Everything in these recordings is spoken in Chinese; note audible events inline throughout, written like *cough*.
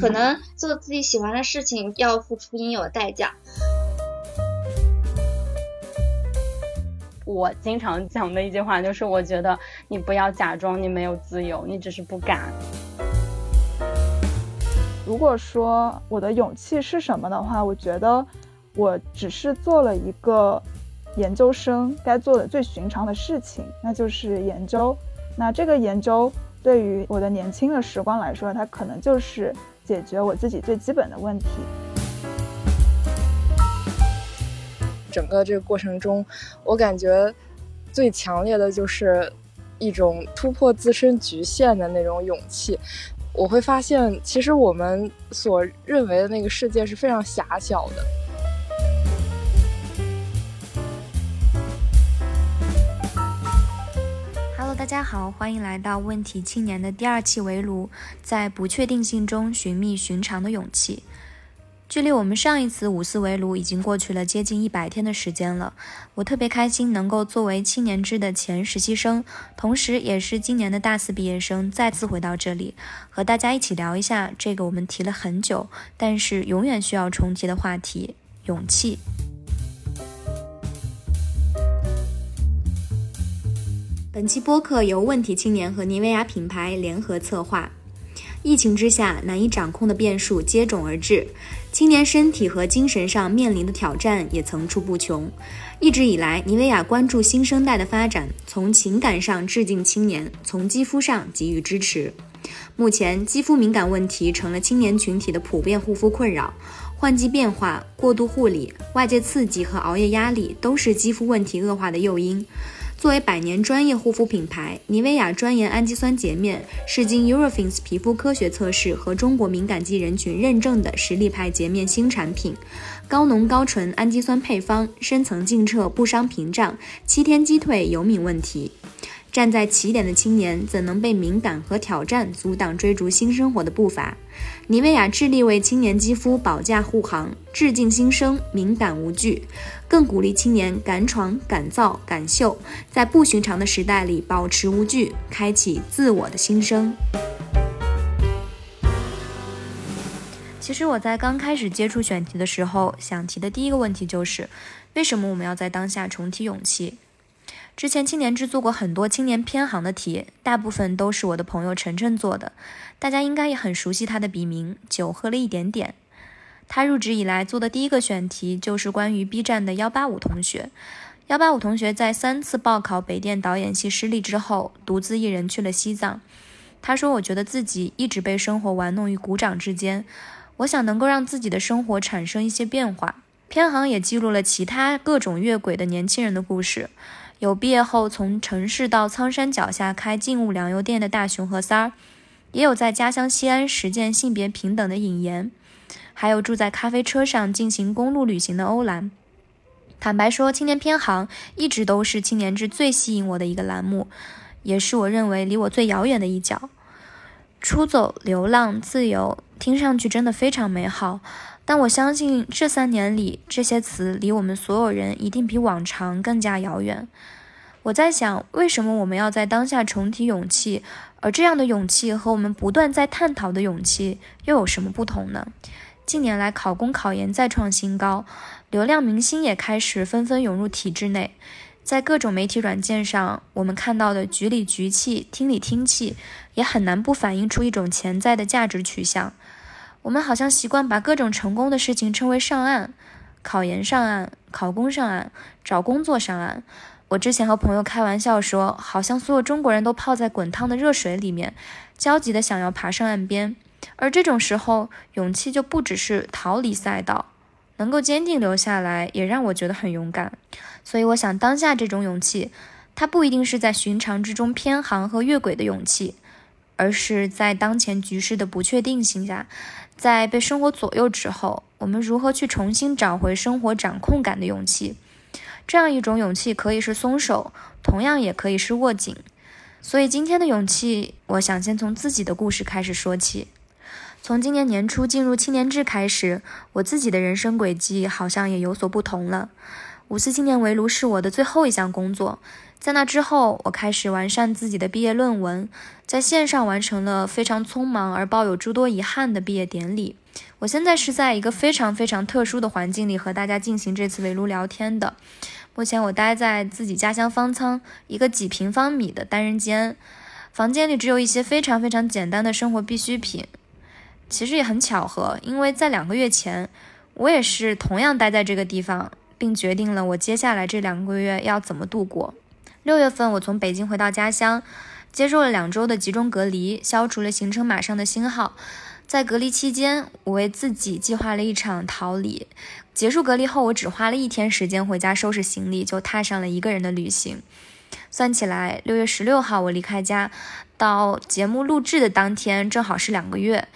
可能做自己喜欢的事情要付出应有的代价。我经常讲的一句话就是，我觉得你不要假装你没有自由，你只是不敢。如果说我的勇气是什么的话，我觉得我只是做了一个研究生该做的最寻常的事情，那就是研究。那这个研究对于我的年轻的时光来说，它可能就是解决我自己最基本的问题。整个这个过程中，我感觉最强烈的就是一种突破自身局限的那种勇气。我会发现，其实我们所认为的那个世界是非常狭小的。大家好，欢迎来到问题青年的第二期围炉，在不确定性中寻觅寻常的勇气。距离我们上一次五四围炉已经过去了接近一百天的时间了，我特别开心能够作为青年支的前实习生，同时也是今年的大四毕业生，再次回到这里，和大家一起聊一下这个我们提了很久，但是永远需要重提的话题——勇气。本期播客由问题青年和妮维雅品牌联合策划。疫情之下，难以掌控的变数接踵而至，青年身体和精神上面临的挑战也层出不穷。一直以来，妮维雅关注新生代的发展，从情感上致敬青年，从肌肤上给予支持。目前，肌肤敏感问题成了青年群体的普遍护肤困扰，换季变化、过度护理、外界刺激和熬夜压力都是肌肤问题恶化的诱因。作为百年专业护肤品牌，妮维雅专研氨基酸洁面是经 Eurofins 皮肤科学测试和中国敏感肌人群认证的实力派洁面新产品，高浓高纯氨基酸配方，深层净澈不伤屏障，七天击退油敏问题。站在起点的青年，怎能被敏感和挑战阻挡追逐新生活的步伐？妮维雅致力为青年肌肤保驾护航，致敬新生，敏感无惧，更鼓励青年敢闯、敢造、敢秀，在不寻常的时代里保持无惧，开启自我的新生。其实我在刚开始接触选题的时候，想提的第一个问题就是：为什么我们要在当下重提勇气？之前青年制作过很多青年偏航的题，大部分都是我的朋友晨晨做的，大家应该也很熟悉他的笔名“酒喝了一点点”。他入职以来做的第一个选题就是关于 B 站的幺八五同学。幺八五同学在三次报考北电导演系失利之后，独自一人去了西藏。他说：“我觉得自己一直被生活玩弄于股掌之间，我想能够让自己的生活产生一些变化。”偏航也记录了其他各种越轨的年轻人的故事。有毕业后从城市到苍山脚下开静物粮油店的大熊和三儿，也有在家乡西安实践性别平等的尹岩，还有住在咖啡车上进行公路旅行的欧兰。坦白说，青年偏航一直都是青年志最吸引我的一个栏目，也是我认为离我最遥远的一角。出走、流浪、自由，听上去真的非常美好。但我相信这三年里，这些词离我们所有人一定比往常更加遥远。我在想，为什么我们要在当下重提勇气？而这样的勇气和我们不断在探讨的勇气又有什么不同呢？近年来，考公考研再创新高，流量明星也开始纷纷涌入体制内。在各种媒体软件上，我们看到的局里局气、厅里厅气，也很难不反映出一种潜在的价值取向。我们好像习惯把各种成功的事情称为上岸，考研上岸，考公上岸，找工作上岸。我之前和朋友开玩笑说，好像所有中国人都泡在滚烫的热水里面，焦急的想要爬上岸边。而这种时候，勇气就不只是逃离赛道，能够坚定留下来，也让我觉得很勇敢。所以，我想当下这种勇气，它不一定是在寻常之中偏航和越轨的勇气，而是在当前局势的不确定性下。在被生活左右之后，我们如何去重新找回生活掌控感的勇气？这样一种勇气可以是松手，同样也可以是握紧。所以今天的勇气，我想先从自己的故事开始说起。从今年年初进入青年制开始，我自己的人生轨迹好像也有所不同了。五四青年围炉是我的最后一项工作。在那之后，我开始完善自己的毕业论文，在线上完成了非常匆忙而抱有诸多遗憾的毕业典礼。我现在是在一个非常非常特殊的环境里和大家进行这次围炉聊天的。目前我待在自己家乡方舱一个几平方米的单人间，房间里只有一些非常非常简单的生活必需品。其实也很巧合，因为在两个月前，我也是同样待在这个地方，并决定了我接下来这两个月要怎么度过。六月份，我从北京回到家乡，接受了两周的集中隔离，消除了行程码上的星号。在隔离期间，我为自己计划了一场逃离。结束隔离后，我只花了一天时间回家收拾行李，就踏上了一个人的旅行。算起来，六月十六号我离开家，到节目录制的当天，正好是两个月。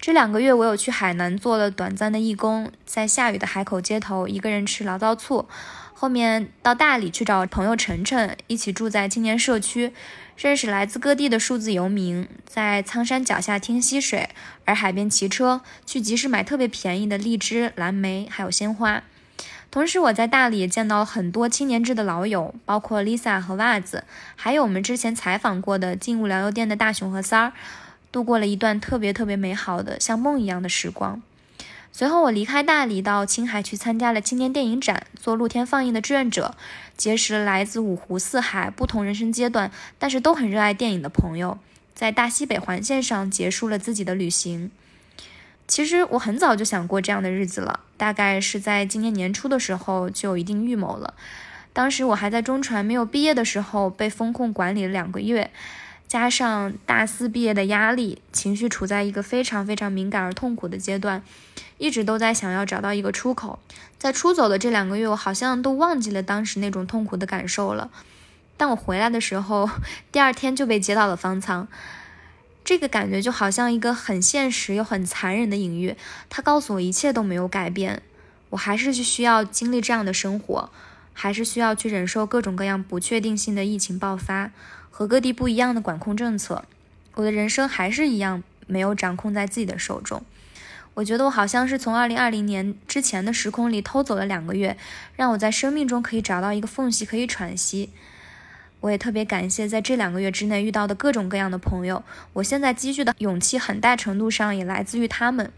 这两个月，我有去海南做了短暂的义工，在下雨的海口街头，一个人吃醪糟醋。后面到大理去找朋友晨晨，一起住在青年社区，认识来自各地的数字游民，在苍山脚下听溪水，而海边骑车去集市买特别便宜的荔枝、蓝莓，还有鲜花。同时，我在大理也见到了很多青年志的老友，包括 Lisa 和袜子，还有我们之前采访过的静物粮油店的大熊和三儿，度过了一段特别特别美好的像梦一样的时光。随后，我离开大理，到青海去参加了青年电影展，做露天放映的志愿者，结识了来自五湖四海、不同人生阶段，但是都很热爱电影的朋友，在大西北环线上结束了自己的旅行。其实我很早就想过这样的日子了，大概是在今年年初的时候就有一定预谋了。当时我还在中传没有毕业的时候，被风控管理了两个月。加上大四毕业的压力，情绪处在一个非常非常敏感而痛苦的阶段，一直都在想要找到一个出口。在出走的这两个月，我好像都忘记了当时那种痛苦的感受了。但我回来的时候，第二天就被接到了方舱，这个感觉就好像一个很现实又很残忍的隐喻。他告诉我一切都没有改变，我还是需要经历这样的生活，还是需要去忍受各种各样不确定性的疫情爆发。和各地不一样的管控政策，我的人生还是一样没有掌控在自己的手中。我觉得我好像是从二零二零年之前的时空里偷走了两个月，让我在生命中可以找到一个缝隙可以喘息。我也特别感谢在这两个月之内遇到的各种各样的朋友，我现在积蓄的勇气很大程度上也来自于他们。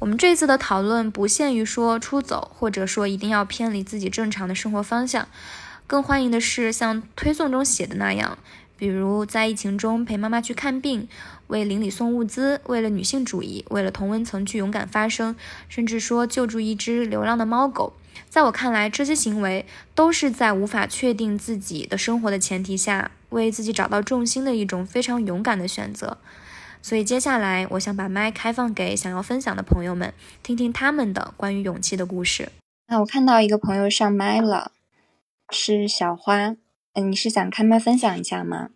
我们这次的讨论不限于说出走，或者说一定要偏离自己正常的生活方向。更欢迎的是像推送中写的那样，比如在疫情中陪妈妈去看病，为邻里送物资，为了女性主义，为了同温层去勇敢发声，甚至说救助一只流浪的猫狗。在我看来，这些行为都是在无法确定自己的生活的前提下，为自己找到重心的一种非常勇敢的选择。所以接下来，我想把麦开放给想要分享的朋友们，听听他们的关于勇气的故事。那我看到一个朋友上麦了。是小花，嗯，你是想开麦分享一下吗？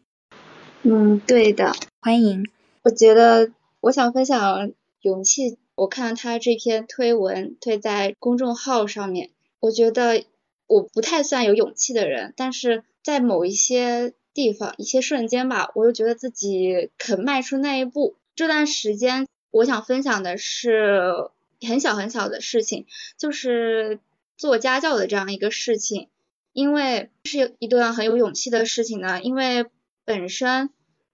嗯，对的，欢迎。我觉得我想分享勇气。我看他这篇推文推在公众号上面，我觉得我不太算有勇气的人，但是在某一些地方、一些瞬间吧，我又觉得自己肯迈出那一步。这段时间，我想分享的是很小很小的事情，就是做家教的这样一个事情。因为是一段很有勇气的事情呢，因为本身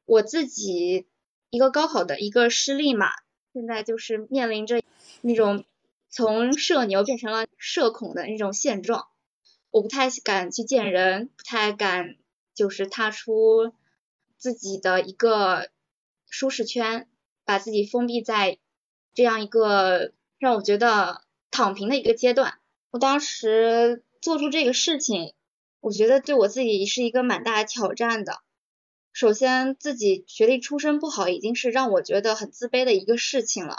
我自己一个高考的一个失利嘛，现在就是面临着那种从社牛变成了社恐的那种现状，我不太敢去见人，不太敢就是踏出自己的一个舒适圈，把自己封闭在这样一个让我觉得躺平的一个阶段，我当时。做出这个事情，我觉得对我自己是一个蛮大的挑战的。首先，自己学历出身不好，已经是让我觉得很自卑的一个事情了。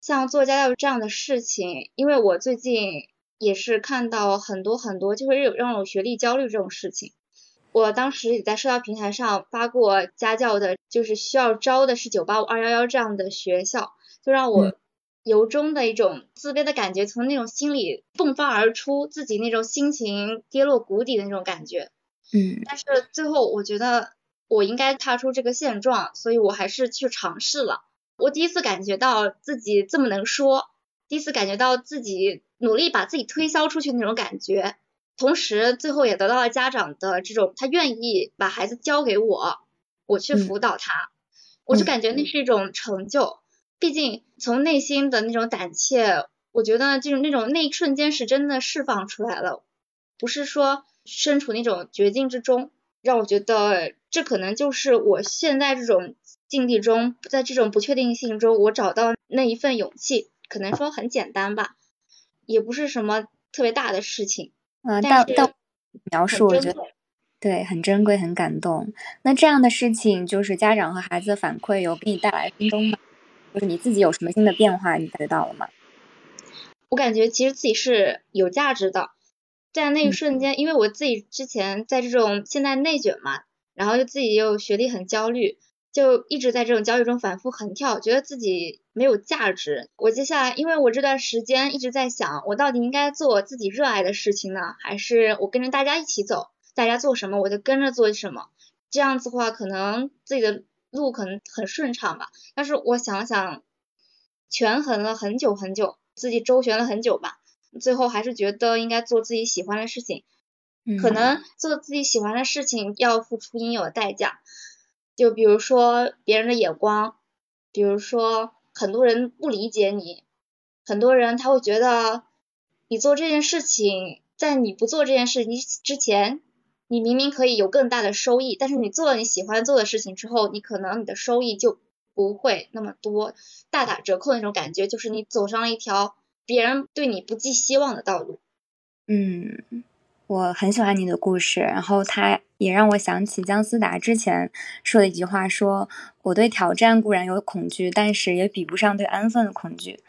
像做家教这样的事情，因为我最近也是看到很多很多，就会有让我学历焦虑这种事情。我当时也在社交平台上发过家教的，就是需要招的是九八五二幺幺这样的学校，就让我。由衷的一种自卑的感觉从那种心里迸发而出，自己那种心情跌落谷底的那种感觉。嗯，但是最后我觉得我应该踏出这个现状，所以我还是去尝试了。我第一次感觉到自己这么能说，第一次感觉到自己努力把自己推销出去那种感觉，同时最后也得到了家长的这种他愿意把孩子交给我，我去辅导他，我就感觉那是一种成就。毕竟从内心的那种胆怯，我觉得就是那种那一瞬间是真的释放出来了，不是说身处那种绝境之中，让我觉得这可能就是我现在这种境地中，在这种不确定性中，我找到那一份勇气，可能说很简单吧，也不是什么特别大的事情。嗯，但但描述我觉得对很珍贵，很感动。那这样的事情，就是家长和孩子的反馈有给你带来心动吗？就是你自己有什么新的变化，你感觉到了吗？我感觉其实自己是有价值的，在那一瞬间，因为我自己之前在这种现在内卷嘛，然后又自己又学历很焦虑，就一直在这种焦虑中反复横跳，觉得自己没有价值。我接下来，因为我这段时间一直在想，我到底应该做自己热爱的事情呢，还是我跟着大家一起走，大家做什么我就跟着做什么，这样子的话，可能自己的。路可能很顺畅吧，但是我想了想，权衡了很久很久，自己周旋了很久吧，最后还是觉得应该做自己喜欢的事情。可能做自己喜欢的事情要付出应有的代价，就比如说别人的眼光，比如说很多人不理解你，很多人他会觉得你做这件事情，在你不做这件事情之前。你明明可以有更大的收益，但是你做了你喜欢做的事情之后，你可能你的收益就不会那么多，大打折扣那种感觉，就是你走上了一条别人对你不寄希望的道路。嗯，我很喜欢你的故事，然后他也让我想起姜思达之前说的一句话，说我对挑战固然有恐惧，但是也比不上对安分的恐惧。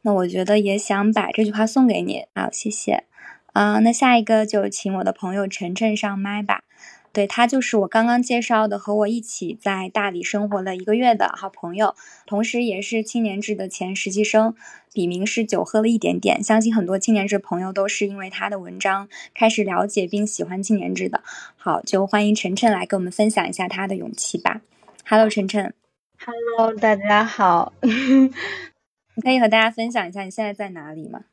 那我觉得也想把这句话送给你，好，谢谢。啊，那下一个就请我的朋友晨晨上麦吧。对他就是我刚刚介绍的，和我一起在大理生活了一个月的好朋友，同时也是青年志的前实习生，笔名是酒喝了一点点。相信很多青年志朋友都是因为他的文章开始了解并喜欢青年志的。好，就欢迎晨晨来跟我们分享一下他的勇气吧。Hello，晨晨。Hello，大家好。*laughs* 你可以和大家分享一下你现在在哪里吗？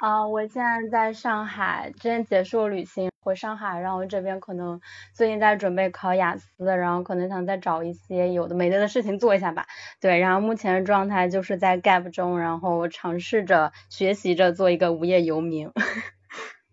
啊，我现在在上海，之前结束旅行回上海，然后这边可能最近在准备考雅思，然后可能想再找一些有的没的的事情做一下吧。对，然后目前的状态就是在 gap 中，然后尝试着学习着做一个无业游民。*laughs*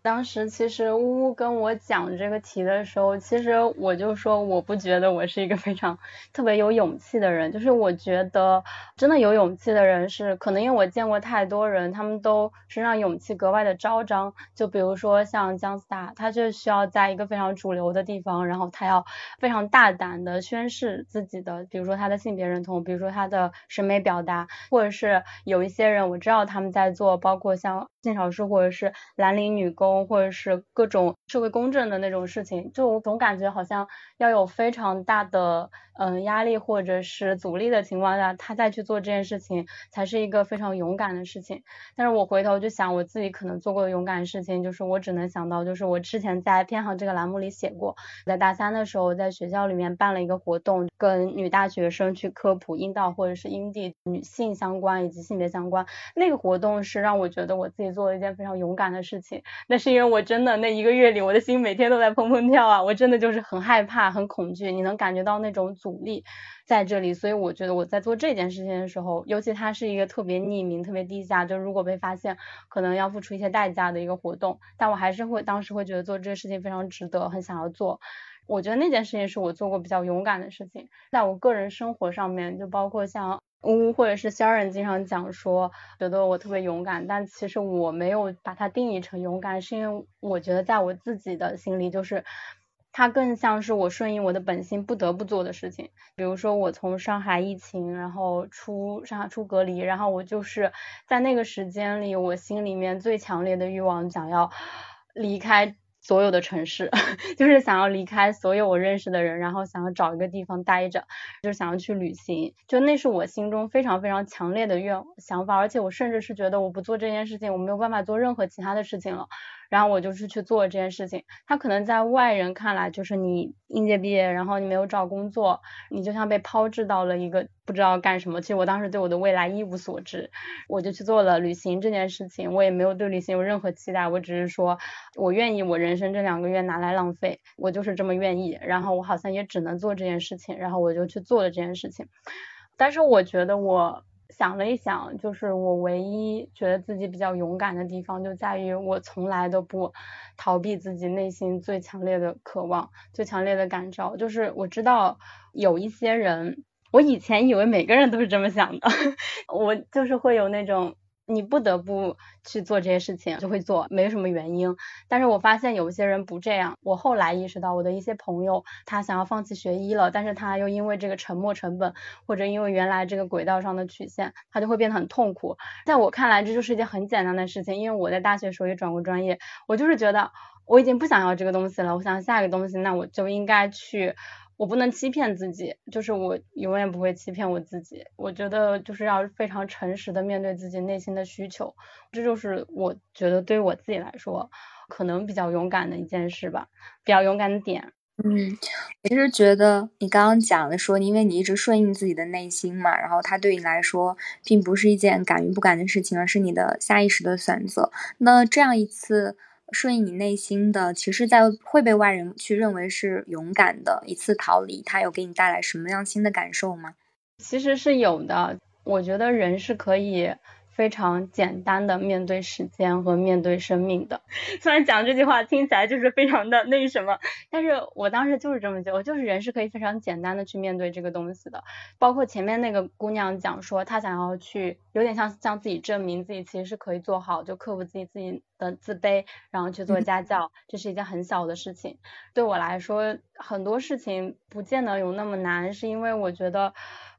当时其实呜呜跟我讲这个题的时候，其实我就说我不觉得我是一个非常特别有勇气的人，就是我觉得真的有勇气的人是可能因为我见过太多人，他们都身上勇气格外的昭彰。就比如说像姜思达，他就需要在一个非常主流的地方，然后他要非常大胆的宣示自己的，比如说他的性别认同，比如说他的审美表达，或者是有一些人我知道他们在做，包括像性少数或者是蓝领女工。或者是各种社会公正的那种事情，就我总感觉好像要有非常大的嗯压力或者是阻力的情况下，他再去做这件事情，才是一个非常勇敢的事情。但是我回头就想，我自己可能做过的勇敢的事情，就是我只能想到，就是我之前在偏航这个栏目里写过，在大三的时候，在学校里面办了一个活动，跟女大学生去科普阴道或者是阴蒂女性相关以及性别相关。那个活动是让我觉得我自己做了一件非常勇敢的事情。那是。是因为我真的那一个月里，我的心每天都在砰砰跳啊！我真的就是很害怕、很恐惧，你能感觉到那种阻力在这里。所以我觉得我在做这件事情的时候，尤其它是一个特别匿名、特别低价，就如果被发现，可能要付出一些代价的一个活动。但我还是会当时会觉得做这个事情非常值得，很想要做。我觉得那件事情是我做过比较勇敢的事情，在我个人生活上面，就包括像。呜，或者是仙人经常讲说，觉得我特别勇敢，但其实我没有把它定义成勇敢，是因为我觉得在我自己的心里，就是它更像是我顺应我的本心不得不做的事情。比如说我从上海疫情，然后出上海出隔离，然后我就是在那个时间里，我心里面最强烈的欲望想要离开。所有的城市，*laughs* 就是想要离开所有我认识的人，然后想要找一个地方待着，就想要去旅行，就那是我心中非常非常强烈的愿想法，而且我甚至是觉得我不做这件事情，我没有办法做任何其他的事情了。然后我就是去做这件事情。他可能在外人看来就是你应届毕业，然后你没有找工作，你就像被抛掷到了一个不知道干什么。其实我当时对我的未来一无所知，我就去做了旅行这件事情。我也没有对旅行有任何期待，我只是说我愿意我人生这两个月拿来浪费，我就是这么愿意。然后我好像也只能做这件事情，然后我就去做了这件事情。但是我觉得我。想了一想，就是我唯一觉得自己比较勇敢的地方，就在于我从来都不逃避自己内心最强烈的渴望、最强烈的感召。就是我知道有一些人，我以前以为每个人都是这么想的，*laughs* 我就是会有那种。你不得不去做这些事情，就会做，没什么原因。但是我发现有些人不这样。我后来意识到，我的一些朋友，他想要放弃学医了，但是他又因为这个沉没成本，或者因为原来这个轨道上的曲线，他就会变得很痛苦。在我看来，这就是一件很简单的事情，因为我在大学时候也转过专业，我就是觉得我已经不想要这个东西了，我想下一个东西，那我就应该去。我不能欺骗自己，就是我永远不会欺骗我自己。我觉得就是要非常诚实的面对自己内心的需求，这就是我觉得对于我自己来说，可能比较勇敢的一件事吧，比较勇敢的点。嗯，其实觉得你刚刚讲的说，因为你一直顺应自己的内心嘛，然后它对你来说并不是一件敢于不敢的事情，而是你的下意识的选择。那这样一次。顺应你内心的，其实，在会被外人去认为是勇敢的一次逃离，它有给你带来什么样新的感受吗？其实是有的，我觉得人是可以。非常简单的面对时间和面对生命的，虽然讲这句话听起来就是非常的那什么，但是我当时就是这么觉得，就是人是可以非常简单的去面对这个东西的。包括前面那个姑娘讲说，她想要去，有点像向自己证明自己其实是可以做好，就克服自己自己的自卑，然后去做家教，这是一件很小的事情。对我来说，很多事情不见得有那么难，是因为我觉得。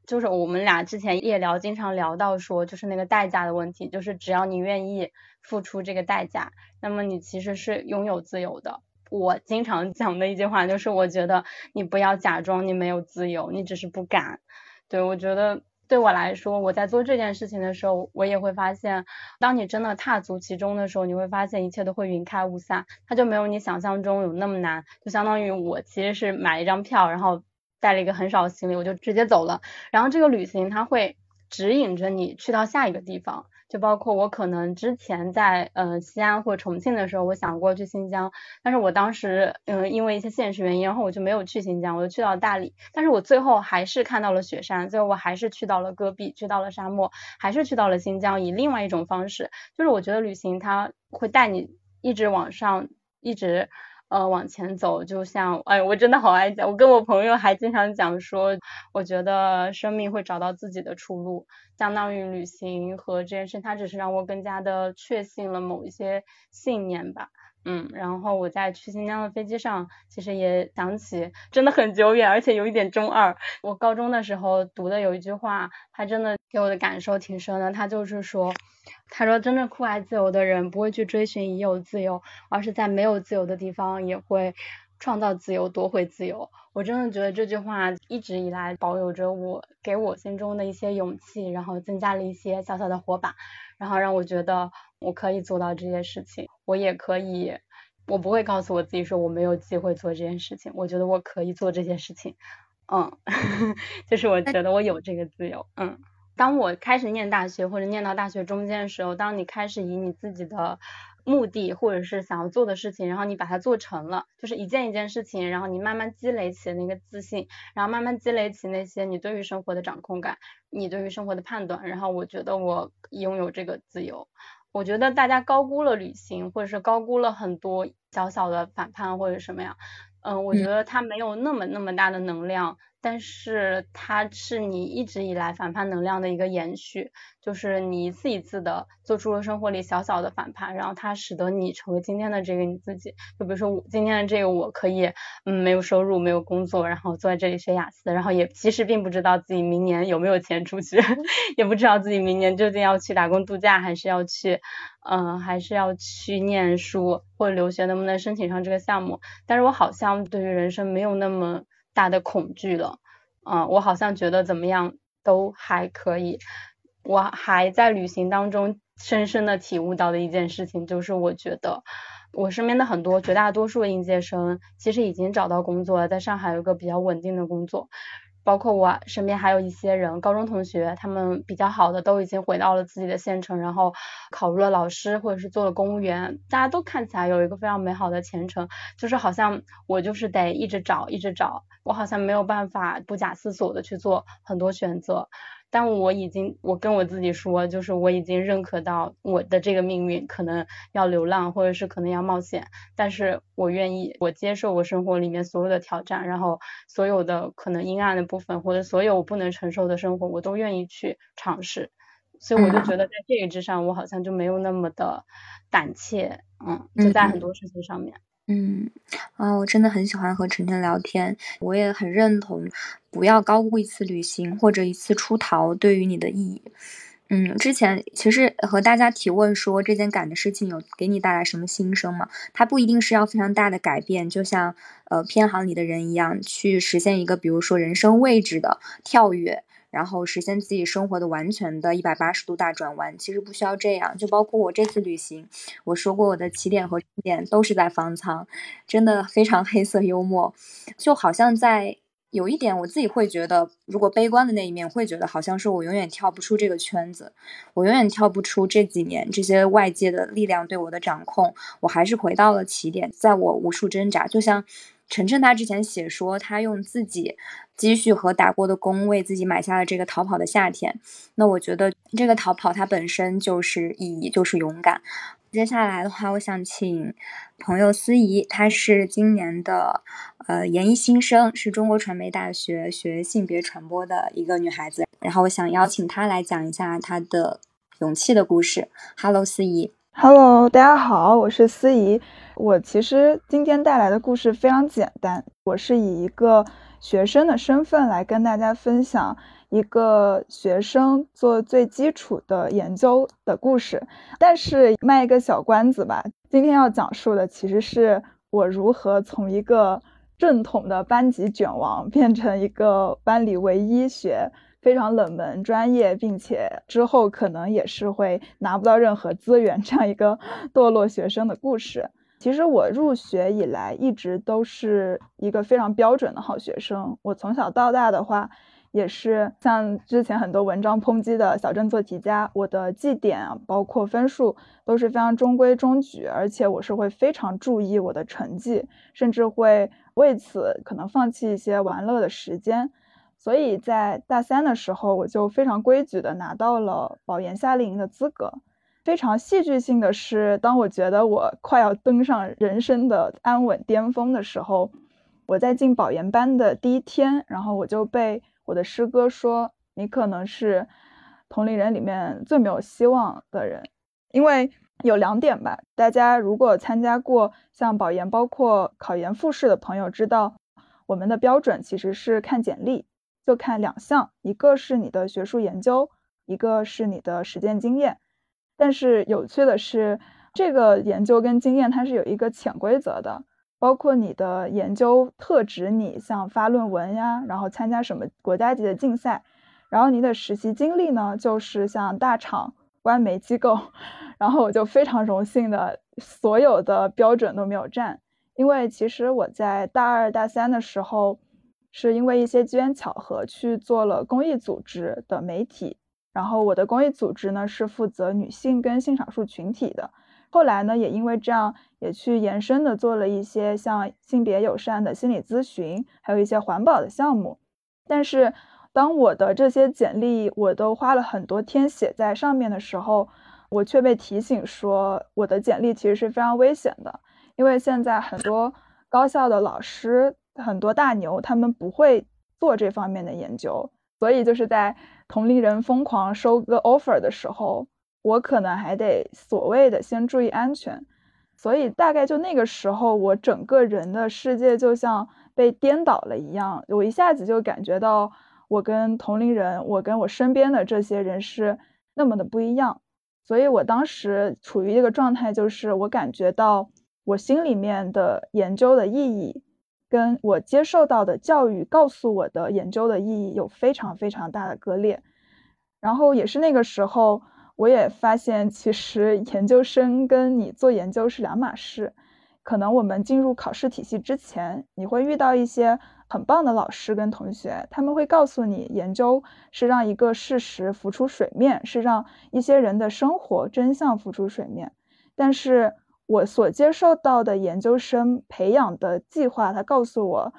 就是我们俩之前夜聊，经常聊到说，就是那个代价的问题，就是只要你愿意付出这个代价，那么你其实是拥有自由的。我经常讲的一句话就是，我觉得你不要假装你没有自由，你只是不敢。对我觉得对我来说，我在做这件事情的时候，我也会发现，当你真的踏足其中的时候，你会发现一切都会云开雾散，它就没有你想象中有那么难。就相当于我其实是买一张票，然后。带了一个很少的行李，我就直接走了。然后这个旅行它会指引着你去到下一个地方，就包括我可能之前在呃西安或重庆的时候，我想过去新疆，但是我当时嗯因为一些现实原因，然后我就没有去新疆，我就去到大理。但是我最后还是看到了雪山，最后我还是去到了戈壁，去到了沙漠，还是去到了新疆，以另外一种方式。就是我觉得旅行它会带你一直往上，一直。呃，往前走，就像，哎，我真的好爱讲，我跟我朋友还经常讲说，我觉得生命会找到自己的出路，相当于旅行和这件事，它只是让我更加的确信了某一些信念吧。嗯，然后我在去新疆的飞机上，其实也想起，真的很久远，而且有一点中二。我高中的时候读的有一句话，它真的给我的感受挺深的。他就是说，他说真正酷爱自由的人，不会去追寻已有自由，而是在没有自由的地方，也会创造自由，夺回自由。我真的觉得这句话一直以来保有着我，给我心中的一些勇气，然后增加了一些小小的火把。然后让我觉得我可以做到这些事情，我也可以，我不会告诉我自己说我没有机会做这件事情，我觉得我可以做这些事情，嗯，*laughs* 就是我觉得我有这个自由，嗯，当我开始念大学或者念到大学中间的时候，当你开始以你自己的。目的或者是想要做的事情，然后你把它做成了，就是一件一件事情，然后你慢慢积累起那个自信，然后慢慢积累起那些你对于生活的掌控感，你对于生活的判断，然后我觉得我拥有这个自由。我觉得大家高估了旅行，或者是高估了很多小小的反叛或者什么呀，嗯，我觉得它没有那么那么大的能量。但是它是你一直以来反叛能量的一个延续，就是你一次一次的做出了生活里小小的反叛，然后它使得你成为今天的这个你自己。就比如说我今天的这个我可以，嗯，没有收入，没有工作，然后坐在这里学雅思，然后也其实并不知道自己明年有没有钱出去，*laughs* 也不知道自己明年究竟要去打工度假，还是要去，嗯，还是要去念书或者留学，能不能申请上这个项目？但是我好像对于人生没有那么。大的恐惧了，嗯，我好像觉得怎么样都还可以。我还在旅行当中深深的体悟到的一件事情，就是我觉得，我身边的很多绝大多数应届生其实已经找到工作了，在上海有个比较稳定的工作。包括我身边还有一些人，高中同学，他们比较好的都已经回到了自己的县城，然后考入了老师或者是做了公务员，大家都看起来有一个非常美好的前程。就是好像我就是得一直找，一直找，我好像没有办法不假思索的去做很多选择。但我已经，我跟我自己说，就是我已经认可到我的这个命运可能要流浪，或者是可能要冒险，但是我愿意，我接受我生活里面所有的挑战，然后所有的可能阴暗的部分，或者所有我不能承受的生活，我都愿意去尝试。所以我就觉得在这个之上，我好像就没有那么的胆怯，嗯，就在很多事情上面。嗯，啊，我真的很喜欢和晨晨聊天，我也很认同，不要高估一次旅行或者一次出逃对于你的意义。嗯，之前其实和大家提问说这件感的事情有给你带来什么心声吗？它不一定是要非常大的改变，就像呃偏航里的人一样，去实现一个比如说人生位置的跳跃。然后实现自己生活的完全的一百八十度大转弯，其实不需要这样。就包括我这次旅行，我说过我的起点和终点都是在方舱，真的非常黑色幽默。就好像在有一点，我自己会觉得，如果悲观的那一面，会觉得好像是我永远跳不出这个圈子，我永远跳不出这几年这些外界的力量对我的掌控，我还是回到了起点，在我无数挣扎，就像。晨晨他之前写说，他用自己积蓄和打过的工为自己买下了这个逃跑的夏天。那我觉得这个逃跑它本身就是意义，就是勇敢。接下来的话，我想请朋友司仪，她是今年的呃研一新生，是中国传媒大学学性别传播的一个女孩子。然后我想邀请她来讲一下她的勇气的故事。Hello，司仪。Hello，大家好，我是司仪。我其实今天带来的故事非常简单，我是以一个学生的身份来跟大家分享一个学生做最基础的研究的故事。但是卖一个小关子吧，今天要讲述的其实是我如何从一个正统的班级卷王变成一个班里唯一学。非常冷门专业，并且之后可能也是会拿不到任何资源这样一个 *laughs* 堕落学生的故事。其实我入学以来一直都是一个非常标准的好学生。我从小到大的话，也是像之前很多文章抨击的小镇做题家。我的绩点，包括分数都是非常中规中矩，而且我是会非常注意我的成绩，甚至会为此可能放弃一些玩乐的时间。所以在大三的时候，我就非常规矩的拿到了保研夏令营的资格。非常戏剧性的是，当我觉得我快要登上人生的安稳巅峰的时候，我在进保研班的第一天，然后我就被我的师哥说：“你可能是同龄人里面最没有希望的人。”因为有两点吧，大家如果参加过像保研，包括考研复试的朋友知道，我们的标准其实是看简历。就看两项，一个是你的学术研究，一个是你的实践经验。但是有趣的是，这个研究跟经验它是有一个潜规则的，包括你的研究特指你像发论文呀，然后参加什么国家级的竞赛，然后你的实习经历呢，就是像大厂、官媒机构。*laughs* 然后我就非常荣幸的，所有的标准都没有占，因为其实我在大二大三的时候。是因为一些机缘巧合去做了公益组织的媒体，然后我的公益组织呢是负责女性跟性少数群体的。后来呢，也因为这样，也去延伸的做了一些像性别友善的心理咨询，还有一些环保的项目。但是，当我的这些简历我都花了很多天写在上面的时候，我却被提醒说，我的简历其实是非常危险的，因为现在很多高校的老师。很多大牛他们不会做这方面的研究，所以就是在同龄人疯狂收割 offer 的时候，我可能还得所谓的先注意安全。所以大概就那个时候，我整个人的世界就像被颠倒了一样，我一下子就感觉到我跟同龄人，我跟我身边的这些人是那么的不一样。所以我当时处于一个状态，就是我感觉到我心里面的研究的意义。跟我接受到的教育告诉我的研究的意义有非常非常大的割裂，然后也是那个时候，我也发现，其实研究生跟你做研究是两码事。可能我们进入考试体系之前，你会遇到一些很棒的老师跟同学，他们会告诉你，研究是让一个事实浮出水面，是让一些人的生活真相浮出水面。但是我所接受到的研究生培养的计划，他告诉我，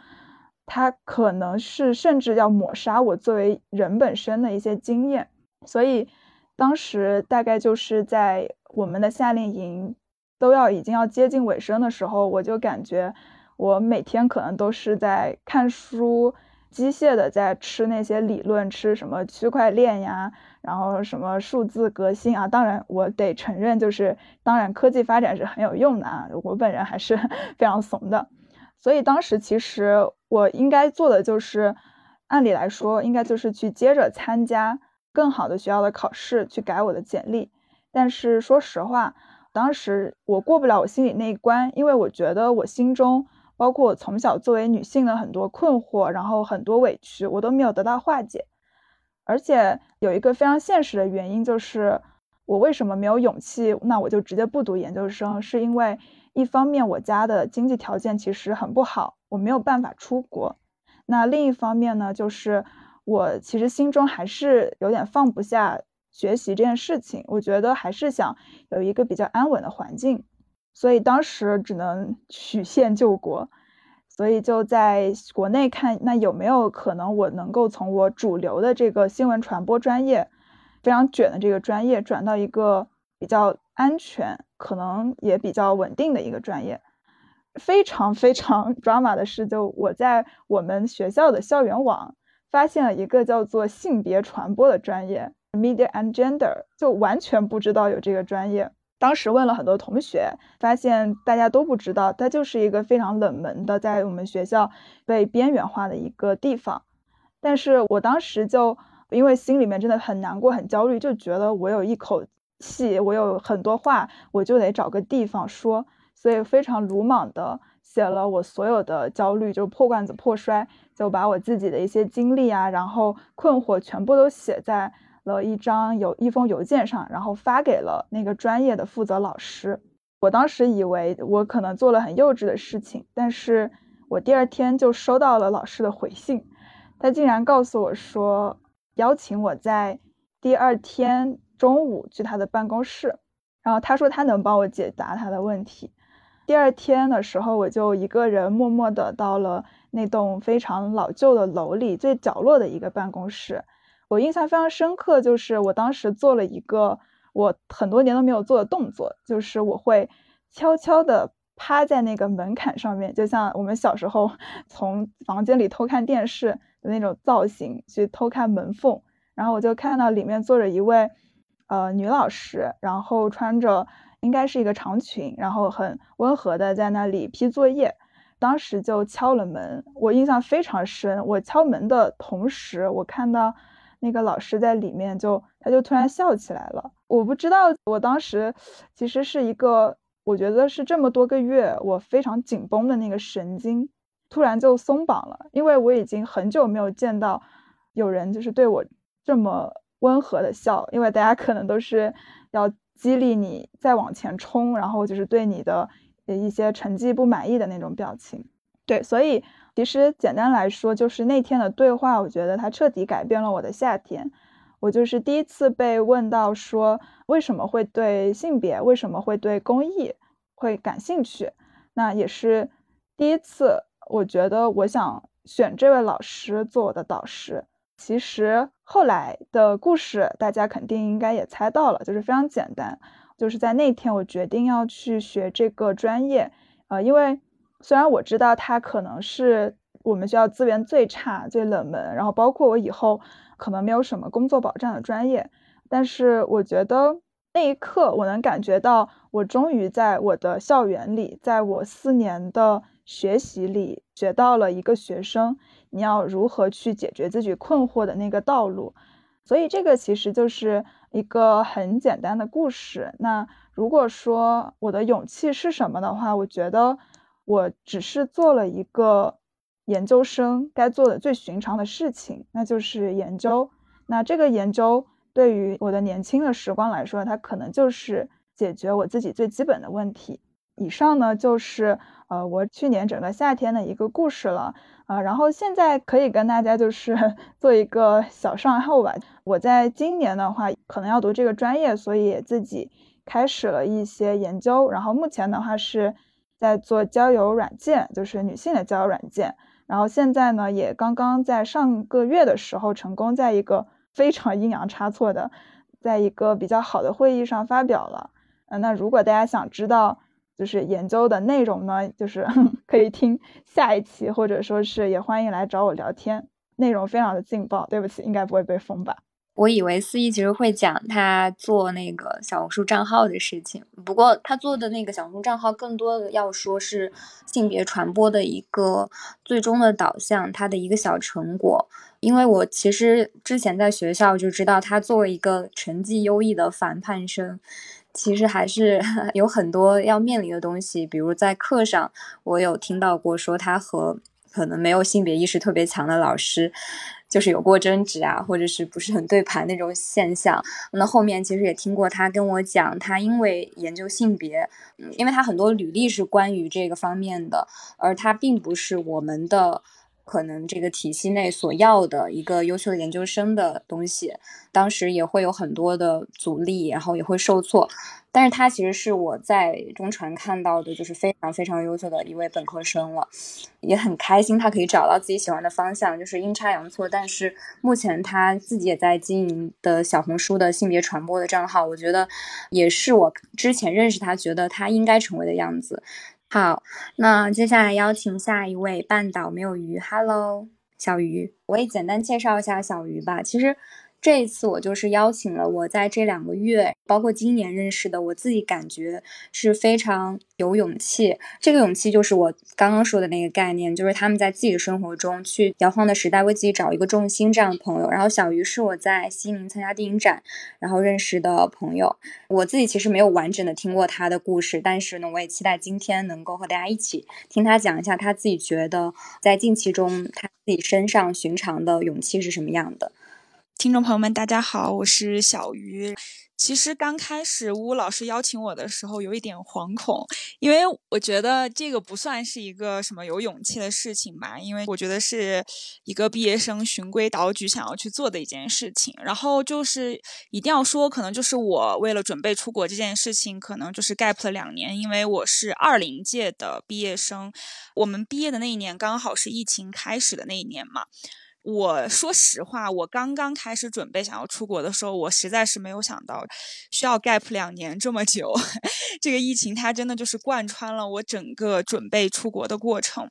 他可能是甚至要抹杀我作为人本身的一些经验。所以当时大概就是在我们的夏令营都要已经要接近尾声的时候，我就感觉我每天可能都是在看书，机械的在吃那些理论，吃什么区块链呀。然后什么数字革新啊？当然，我得承认，就是当然科技发展是很有用的啊。我本人还是 *laughs* 非常怂的，所以当时其实我应该做的就是，按理来说应该就是去接着参加更好的学校的考试，去改我的简历。但是说实话，当时我过不了我心里那一关，因为我觉得我心中，包括我从小作为女性的很多困惑，然后很多委屈，我都没有得到化解。而且有一个非常现实的原因，就是我为什么没有勇气？那我就直接不读研究生，是因为一方面我家的经济条件其实很不好，我没有办法出国。那另一方面呢，就是我其实心中还是有点放不下学习这件事情，我觉得还是想有一个比较安稳的环境，所以当时只能 *laughs* 曲线救国。所以就在国内看，那有没有可能我能够从我主流的这个新闻传播专业，非常卷的这个专业，转到一个比较安全、可能也比较稳定的一个专业。非常非常 *laughs* drama 的是，就我在我们学校的校园网发现了一个叫做性别传播的专业，media and gender，就完全不知道有这个专业。当时问了很多同学，发现大家都不知道，它就是一个非常冷门的，在我们学校被边缘化的一个地方。但是我当时就因为心里面真的很难过、很焦虑，就觉得我有一口气，我有很多话，我就得找个地方说，所以非常鲁莽的写了我所有的焦虑，就破罐子破摔，就把我自己的一些经历啊，然后困惑全部都写在。了一张有一封邮件上，然后发给了那个专业的负责老师。我当时以为我可能做了很幼稚的事情，但是我第二天就收到了老师的回信，他竟然告诉我说邀请我在第二天中午去他的办公室，然后他说他能帮我解答他的问题。第二天的时候，我就一个人默默的到了那栋非常老旧的楼里最角落的一个办公室。我印象非常深刻，就是我当时做了一个我很多年都没有做的动作，就是我会悄悄地趴在那个门槛上面，就像我们小时候从房间里偷看电视的那种造型去偷看门缝，然后我就看到里面坐着一位呃女老师，然后穿着应该是一个长裙，然后很温和的在那里批作业，当时就敲了门，我印象非常深。我敲门的同时，我看到。那个老师在里面就，他就突然笑起来了。我不知道，我当时其实是一个，我觉得是这么多个月我非常紧绷的那个神经，突然就松绑了。因为我已经很久没有见到有人就是对我这么温和的笑，因为大家可能都是要激励你再往前冲，然后就是对你的一些成绩不满意的那种表情。对，所以。其实简单来说，就是那天的对话，我觉得它彻底改变了我的夏天。我就是第一次被问到说，为什么会对性别，为什么会对公益会感兴趣？那也是第一次，我觉得我想选这位老师做我的导师。其实后来的故事，大家肯定应该也猜到了，就是非常简单，就是在那天我决定要去学这个专业，呃，因为。虽然我知道它可能是我们学校资源最差、最冷门，然后包括我以后可能没有什么工作保障的专业，但是我觉得那一刻我能感觉到，我终于在我的校园里，在我四年的学习里学到了一个学生你要如何去解决自己困惑的那个道路。所以这个其实就是一个很简单的故事。那如果说我的勇气是什么的话，我觉得。我只是做了一个研究生该做的最寻常的事情，那就是研究。那这个研究对于我的年轻的时光来说，它可能就是解决我自己最基本的问题。以上呢就是呃我去年整个夏天的一个故事了啊，然后现在可以跟大家就是 *laughs* 做一个小善后吧。我在今年的话可能要读这个专业，所以自己开始了一些研究，然后目前的话是在做交友软件，就是女性的交友软件。然后现在呢也刚刚在上个月的时候成功在一个 *laughs* 非常阴阳差错的，在一个比较好的会议上发表了。嗯，那如果大家想知道。就是研究的内容呢，就是 *laughs* 可以听下一期，或者说是也欢迎来找我聊天，内容非常的劲爆。对不起，应该不会被封吧？我以为思怡其实会讲他做那个小红书账号的事情，不过他做的那个小红书账号更多的要说是性别传播的一个最终的导向，他的一个小成果。因为我其实之前在学校就知道他作为一个成绩优异的反叛生。其实还是 *laughs* 有很多要面临的东西，比如在课上，我有听到过说他和可能没有性别意识特别强的老师，就是有过争执啊，或者是不是很对盘那种现象。那后面其实也听过他跟我讲，他因为研究性别，嗯，因为他很多履历是关于这个方面的，而他并不是我们的。可能这个体系内所要的一个优秀的研究生的东西，当时也会有很多的阻力，然后也会受挫。但是他其实是我在中传看到的，就是非常非常优秀的一位本科生了，也很开心他可以找到自己喜欢的方向，就是阴差阳错。但是目前他自己也在经营的小红书的性别传播的账号，我觉得也是我之前认识他觉得他应该成为的样子。好，那接下来邀请下一位半岛没有鱼，Hello，小鱼，我也简单介绍一下小鱼吧。其实。这一次我就是邀请了我在这两个月，包括今年认识的，我自己感觉是非常有勇气。这个勇气就是我刚刚说的那个概念，就是他们在自己的生活中去摇晃的时代，为自己找一个重心这样的朋友。然后小鱼是我在西宁参加电影展，然后认识的朋友。我自己其实没有完整的听过他的故事，但是呢，我也期待今天能够和大家一起听他讲一下他自己觉得在近期中他自己身上寻常的勇气是什么样的。听众朋友们，大家好，我是小鱼。其实刚开始吴老师邀请我的时候，有一点惶恐，因为我觉得这个不算是一个什么有勇气的事情吧，因为我觉得是一个毕业生循规蹈矩想要去做的一件事情。然后就是一定要说，可能就是我为了准备出国这件事情，可能就是 gap 了两年，因为我是二零届的毕业生，我们毕业的那一年刚好是疫情开始的那一年嘛。我说实话，我刚刚开始准备想要出国的时候，我实在是没有想到需要 gap 两年这么久。*laughs* 这个疫情它真的就是贯穿了我整个准备出国的过程。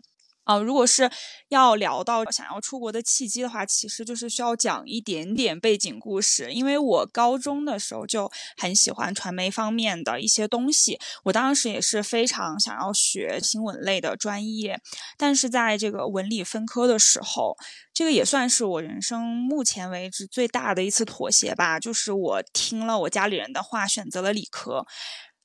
啊，如果是要聊到想要出国的契机的话，其实就是需要讲一点点背景故事。因为我高中的时候就很喜欢传媒方面的一些东西，我当时也是非常想要学新闻类的专业。但是在这个文理分科的时候，这个也算是我人生目前为止最大的一次妥协吧，就是我听了我家里人的话，选择了理科。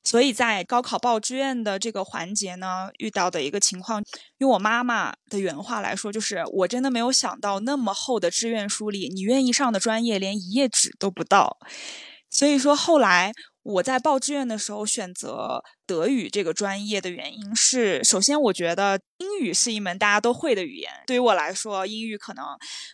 所以在高考报志愿的这个环节呢，遇到的一个情况，用我妈妈的原话来说，就是我真的没有想到那么厚的志愿书里，你愿意上的专业连一页纸都不到。所以说，后来我在报志愿的时候选择德语这个专业的原因是，首先我觉得英语是一门大家都会的语言，对于我来说，英语可能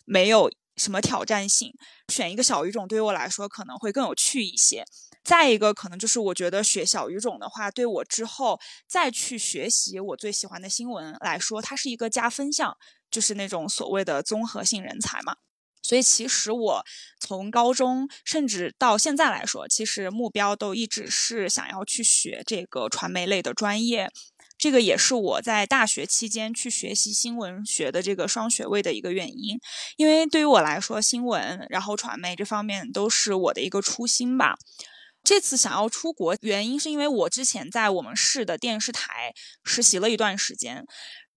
没有什么挑战性，选一个小语种对于我来说可能会更有趣一些。再一个可能就是我觉得学小语种的话，对我之后再去学习我最喜欢的新闻来说，它是一个加分项，就是那种所谓的综合性人才嘛。所以其实我从高中甚至到现在来说，其实目标都一直是想要去学这个传媒类的专业。这个也是我在大学期间去学习新闻学的这个双学位的一个原因，因为对于我来说，新闻然后传媒这方面都是我的一个初心吧。这次想要出国，原因是因为我之前在我们市的电视台实习了一段时间。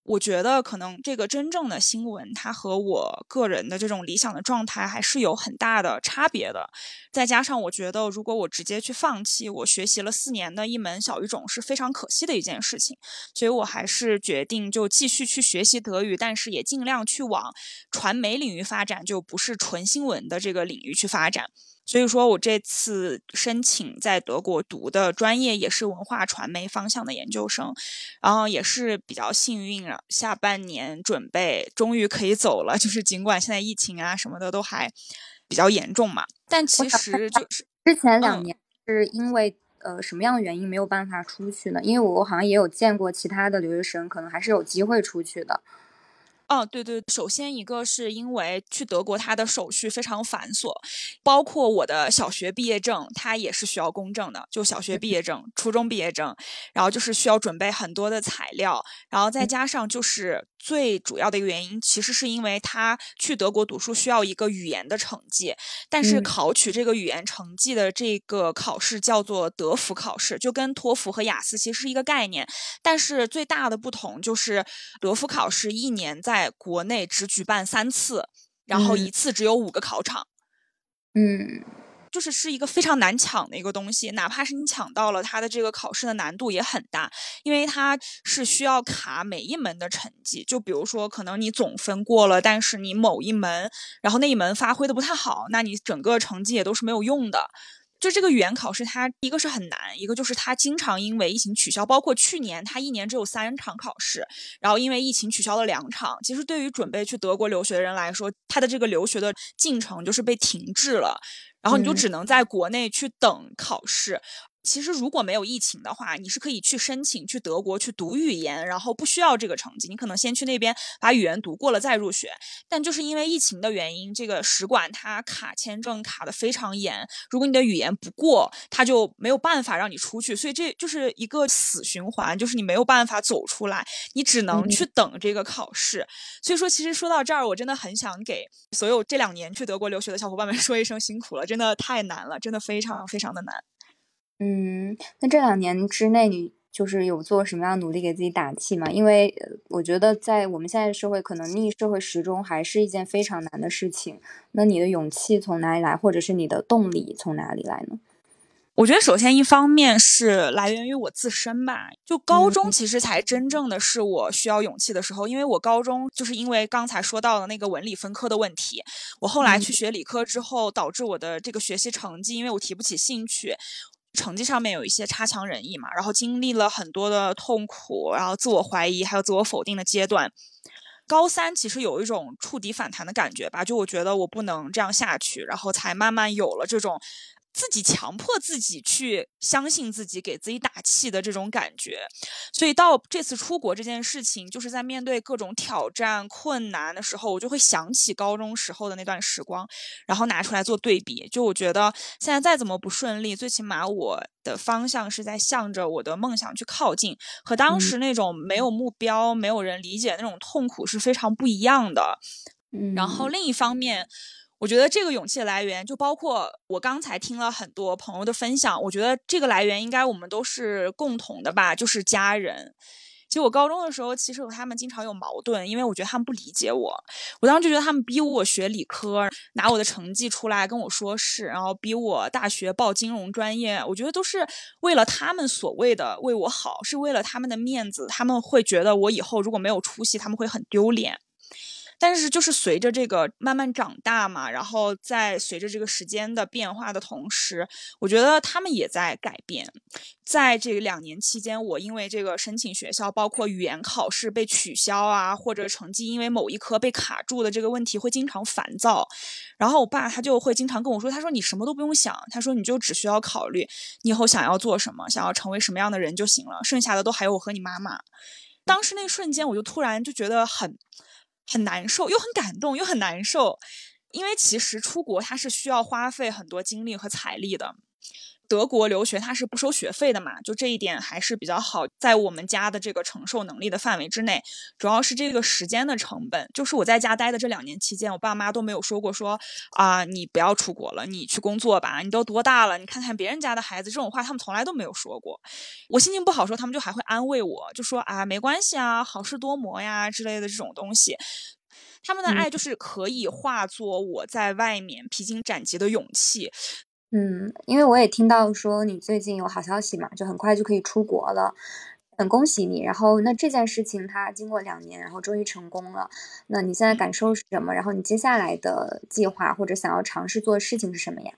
我觉得可能这个真正的新闻，它和我个人的这种理想的状态还是有很大的差别的。再加上我觉得，如果我直接去放弃我学习了四年的一门小语种，是非常可惜的一件事情。所以我还是决定就继续去学习德语，但是也尽量去往传媒领域发展，就不是纯新闻的这个领域去发展。所以说我这次申请在德国读的专业也是文化传媒方向的研究生，然后也是比较幸运了，下半年准备终于可以走了。就是尽管现在疫情啊什么的都还比较严重嘛，但其实就是之前两年是因为呃什么样的原因没有办法出去呢？因为我好像也有见过其他的留学生，可能还是有机会出去的。哦，对对，首先一个是因为去德国，它的手续非常繁琐，包括我的小学毕业证，它也是需要公证的，就小学毕业证、初中毕业证，然后就是需要准备很多的材料，然后再加上就是最主要的一个原因，其实是因为他去德国读书需要一个语言的成绩，但是考取这个语言成绩的这个考试叫做德福考试，就跟托福和雅思其实是一个概念，但是最大的不同就是德福考试一年在在国内只举办三次，然后一次只有五个考场，嗯，就是是一个非常难抢的一个东西。哪怕是你抢到了，它的这个考试的难度也很大，因为它是需要卡每一门的成绩。就比如说，可能你总分过了，但是你某一门，然后那一门发挥的不太好，那你整个成绩也都是没有用的。就这个语言考试，它一个是很难，一个就是它经常因为疫情取消。包括去年，它一年只有三场考试，然后因为疫情取消了两场。其实对于准备去德国留学的人来说，他的这个留学的进程就是被停滞了，然后你就只能在国内去等考试。其实如果没有疫情的话，你是可以去申请去德国去读语言，然后不需要这个成绩，你可能先去那边把语言读过了再入学。但就是因为疫情的原因，这个使馆它卡签证卡的非常严，如果你的语言不过，它就没有办法让你出去，所以这就是一个死循环，就是你没有办法走出来，你只能去等这个考试。所以说，其实说到这儿，我真的很想给所有这两年去德国留学的小伙伴们说一声辛苦了，真的太难了，真的非常非常的难。嗯，那这两年之内，你就是有做什么样努力给自己打气吗？因为我觉得在我们现在的社会，可能逆社会时钟还是一件非常难的事情。那你的勇气从哪里来，或者是你的动力从哪里来呢？我觉得首先一方面是来源于我自身吧。就高中其实才真正的是我需要勇气的时候，因为我高中就是因为刚才说到的那个文理分科的问题，我后来去学理科之后，导致我的这个学习成绩，因为我提不起兴趣。成绩上面有一些差强人意嘛，然后经历了很多的痛苦，然后自我怀疑，还有自我否定的阶段。高三其实有一种触底反弹的感觉吧，就我觉得我不能这样下去，然后才慢慢有了这种。自己强迫自己去相信自己，给自己打气的这种感觉，所以到这次出国这件事情，就是在面对各种挑战、困难的时候，我就会想起高中时候的那段时光，然后拿出来做对比。就我觉得现在再怎么不顺利，最起码我的方向是在向着我的梦想去靠近，和当时那种没有目标、没有人理解那种痛苦是非常不一样的。嗯，然后另一方面。我觉得这个勇气的来源，就包括我刚才听了很多朋友的分享。我觉得这个来源应该我们都是共同的吧，就是家人。其实我高中的时候，其实和他们经常有矛盾，因为我觉得他们不理解我。我当时就觉得他们逼我学理科，拿我的成绩出来跟我说是，然后逼我大学报金融专业。我觉得都是为了他们所谓的为我好，是为了他们的面子。他们会觉得我以后如果没有出息，他们会很丢脸。但是，就是随着这个慢慢长大嘛，然后在随着这个时间的变化的同时，我觉得他们也在改变。在这两年期间，我因为这个申请学校，包括语言考试被取消啊，或者成绩因为某一科被卡住的这个问题，会经常烦躁。然后我爸他就会经常跟我说：“他说你什么都不用想，他说你就只需要考虑你以后想要做什么，想要成为什么样的人就行了，剩下的都还有我和你妈妈。”当时那瞬间，我就突然就觉得很。很难受，又很感动，又很难受，因为其实出国它是需要花费很多精力和财力的。德国留学它是不收学费的嘛，就这一点还是比较好，在我们家的这个承受能力的范围之内。主要是这个时间的成本，就是我在家待的这两年期间，我爸妈都没有说过说啊，你不要出国了，你去工作吧，你都多大了，你看看别人家的孩子，这种话他们从来都没有说过。我心情不好时候，他们就还会安慰我，就说啊，没关系啊，好事多磨呀之类的这种东西。他们的爱就是可以化作我在外面披荆斩棘的勇气。嗯，因为我也听到说你最近有好消息嘛，就很快就可以出国了，很恭喜你。然后那这件事情它经过两年，然后终于成功了。那你现在感受是什么？然后你接下来的计划或者想要尝试做的事情是什么呀？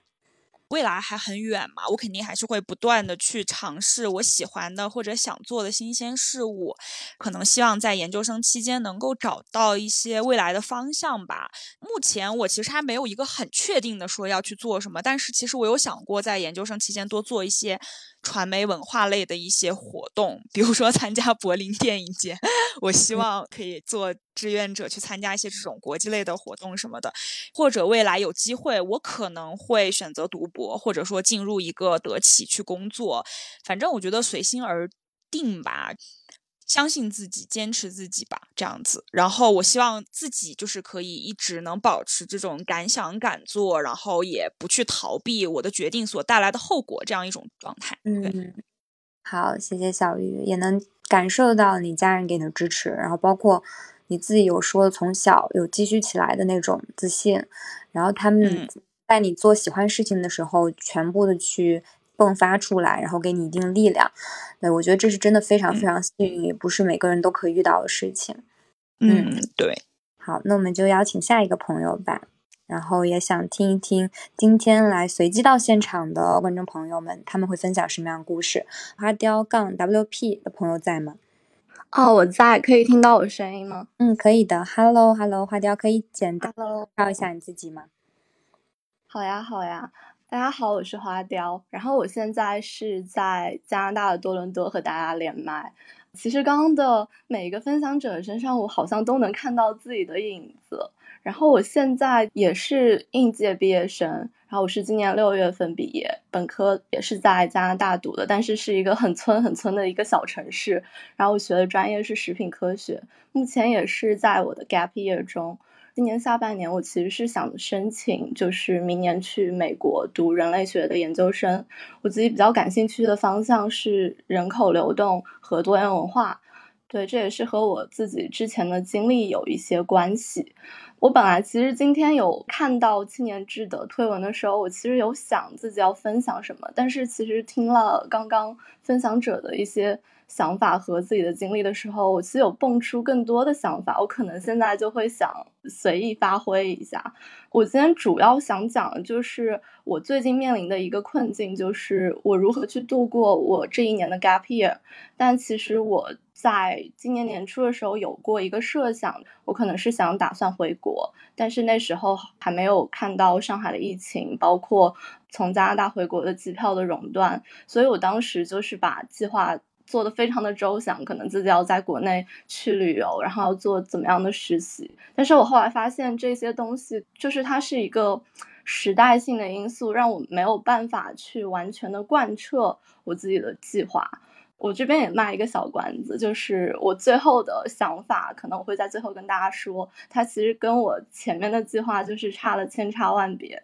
未来还很远嘛，我肯定还是会不断的去尝试我喜欢的或者想做的新鲜事物，可能希望在研究生期间能够找到一些未来的方向吧。目前我其实还没有一个很确定的说要去做什么，但是其实我有想过在研究生期间多做一些。传媒文化类的一些活动，比如说参加柏林电影节，我希望可以做志愿者去参加一些这种国际类的活动什么的，或者未来有机会，我可能会选择读博，或者说进入一个德企去工作，反正我觉得随心而定吧。相信自己，坚持自己吧，这样子。然后我希望自己就是可以一直能保持这种敢想敢做，然后也不去逃避我的决定所带来的后果这样一种状态。嗯，好，谢谢小鱼，也能感受到你家人给你的支持，然后包括你自己有说从小有积蓄起来的那种自信，然后他们在你做喜欢事情的时候，全部的去。迸发出来，然后给你一定力量。对我觉得这是真的非常非常幸运，也不是每个人都可以遇到的事情。嗯，对。好，那我们就邀请下一个朋友吧。然后也想听一听今天来随机到现场的观众朋友们，他们会分享什么样的故事？花雕杠 WP 的朋友在吗？哦，我在，可以听到我声音吗？嗯，可以的。Hello，Hello，花雕，可以简单介绍一下你自己吗？好呀，好呀。大家好，我是花雕，然后我现在是在加拿大的多伦多和大家连麦。其实刚刚的每一个分享者身上，我好像都能看到自己的影子。然后我现在也是应届毕业生，然后我是今年六月份毕业，本科也是在加拿大读的，但是是一个很村很村的一个小城市。然后我学的专业是食品科学，目前也是在我的 gap year 中。今年下半年，我其实是想申请，就是明年去美国读人类学的研究生。我自己比较感兴趣的方向是人口流动和多元文化。对，这也是和我自己之前的经历有一些关系。我本来其实今天有看到青年志的推文的时候，我其实有想自己要分享什么，但是其实听了刚刚分享者的一些。想法和自己的经历的时候，我其实有蹦出更多的想法。我可能现在就会想随意发挥一下。我今天主要想讲的就是我最近面临的一个困境，就是我如何去度过我这一年的 gap year。但其实我在今年年初的时候有过一个设想，我可能是想打算回国，但是那时候还没有看到上海的疫情，包括从加拿大回国的机票的熔断，所以我当时就是把计划。做的非常的周详，可能自己要在国内去旅游，然后要做怎么样的实习。但是我后来发现这些东西，就是它是一个时代性的因素，让我没有办法去完全的贯彻我自己的计划。我这边也卖一个小关子，就是我最后的想法，可能我会在最后跟大家说，它其实跟我前面的计划就是差了千差万别。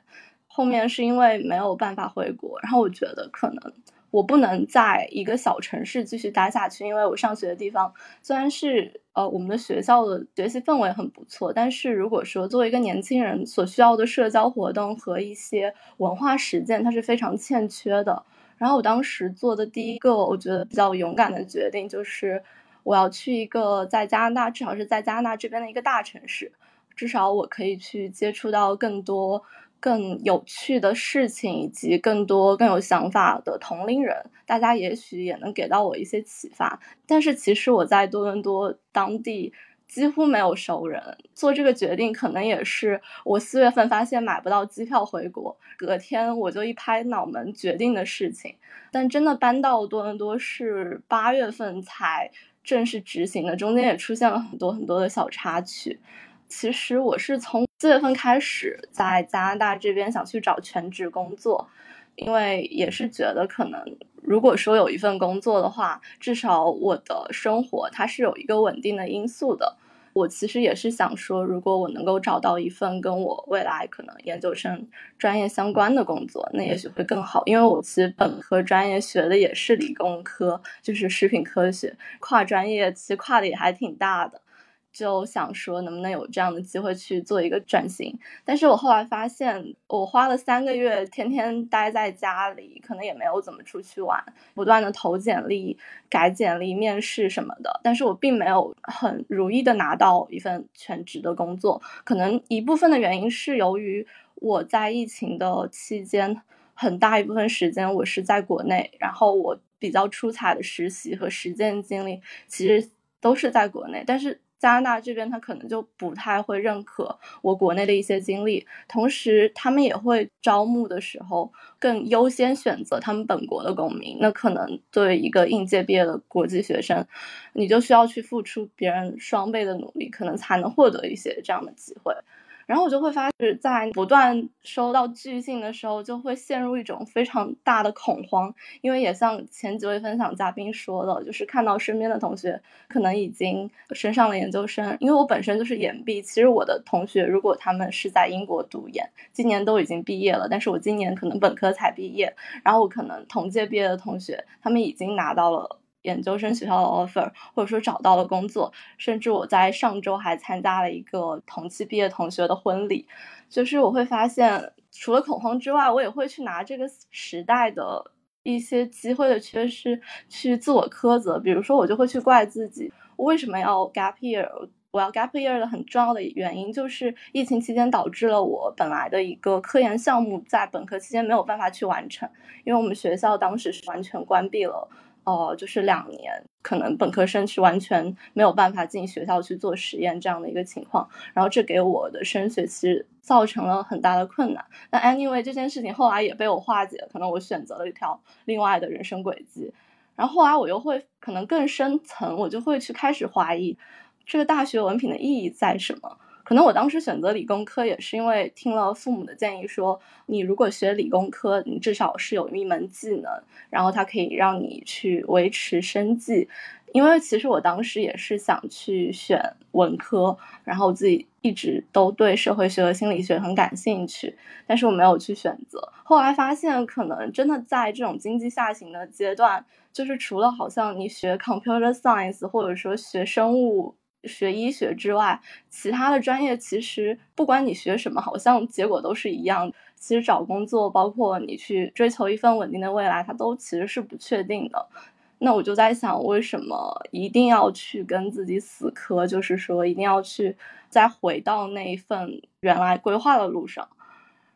后面是因为没有办法回国，然后我觉得可能。我不能在一个小城市继续待下去，因为我上学的地方虽然是呃我们的学校的学习氛围很不错，但是如果说作为一个年轻人所需要的社交活动和一些文化实践，它是非常欠缺的。然后我当时做的第一个我觉得比较勇敢的决定，就是我要去一个在加拿大，至少是在加拿大这边的一个大城市，至少我可以去接触到更多。更有趣的事情，以及更多更有想法的同龄人，大家也许也能给到我一些启发。但是其实我在多伦多当地几乎没有熟人，做这个决定可能也是我四月份发现买不到机票回国，隔天我就一拍脑门决定的事情。但真的搬到多伦多是八月份才正式执行的，中间也出现了很多很多的小插曲。其实我是从四月份开始在加拿大这边想去找全职工作，因为也是觉得可能如果说有一份工作的话，至少我的生活它是有一个稳定的因素的。我其实也是想说，如果我能够找到一份跟我未来可能研究生专业相关的工作，那也许会更好。因为我其实本科专业学的也是理工科，就是食品科学，跨专业其实跨的也还挺大的。就想说能不能有这样的机会去做一个转型，但是我后来发现，我花了三个月天天待在家里，可能也没有怎么出去玩，不断的投简历、改简历、面试什么的，但是我并没有很如意的拿到一份全职的工作，可能一部分的原因是由于我在疫情的期间。很大一部分时间我是在国内，然后我比较出彩的实习和实践经历其实都是在国内，但是。加拿大这边他可能就不太会认可我国内的一些经历，同时他们也会招募的时候更优先选择他们本国的公民。那可能作为一个应届毕业的国际学生，你就需要去付出别人双倍的努力，可能才能获得一些这样的机会。然后我就会发现，在不断收到拒信的时候，就会陷入一种非常大的恐慌，因为也像前几位分享嘉宾说的，就是看到身边的同学可能已经升上了研究生，因为我本身就是研毕，其实我的同学如果他们是在英国读研，今年都已经毕业了，但是我今年可能本科才毕业，然后我可能同届毕业的同学，他们已经拿到了。研究生学校的 offer，或者说找到了工作，甚至我在上周还参加了一个同期毕业同学的婚礼。就是我会发现，除了恐慌之外，我也会去拿这个时代的一些机会的缺失去自我苛责。比如说，我就会去怪自己，我为什么要 gap year？我要 gap year 的很重要的原因就是疫情期间导致了我本来的一个科研项目在本科期间没有办法去完成，因为我们学校当时是完全关闭了。哦，就是两年，可能本科生是完全没有办法进学校去做实验这样的一个情况，然后这给我的升学其实造成了很大的困难。那 anyway 这件事情后来也被我化解，可能我选择了一条另外的人生轨迹。然后后来我又会可能更深层，我就会去开始怀疑这个大学文凭的意义在什么。可能我当时选择理工科也是因为听了父母的建议，说你如果学理工科，你至少是有一门技能，然后它可以让你去维持生计。因为其实我当时也是想去选文科，然后自己一直都对社会学和心理学很感兴趣，但是我没有去选择。后来发现，可能真的在这种经济下行的阶段，就是除了好像你学 computer science 或者说学生物。学医学之外，其他的专业其实不管你学什么，好像结果都是一样。其实找工作，包括你去追求一份稳定的未来，它都其实是不确定的。那我就在想，为什么一定要去跟自己死磕？就是说，一定要去再回到那一份原来规划的路上。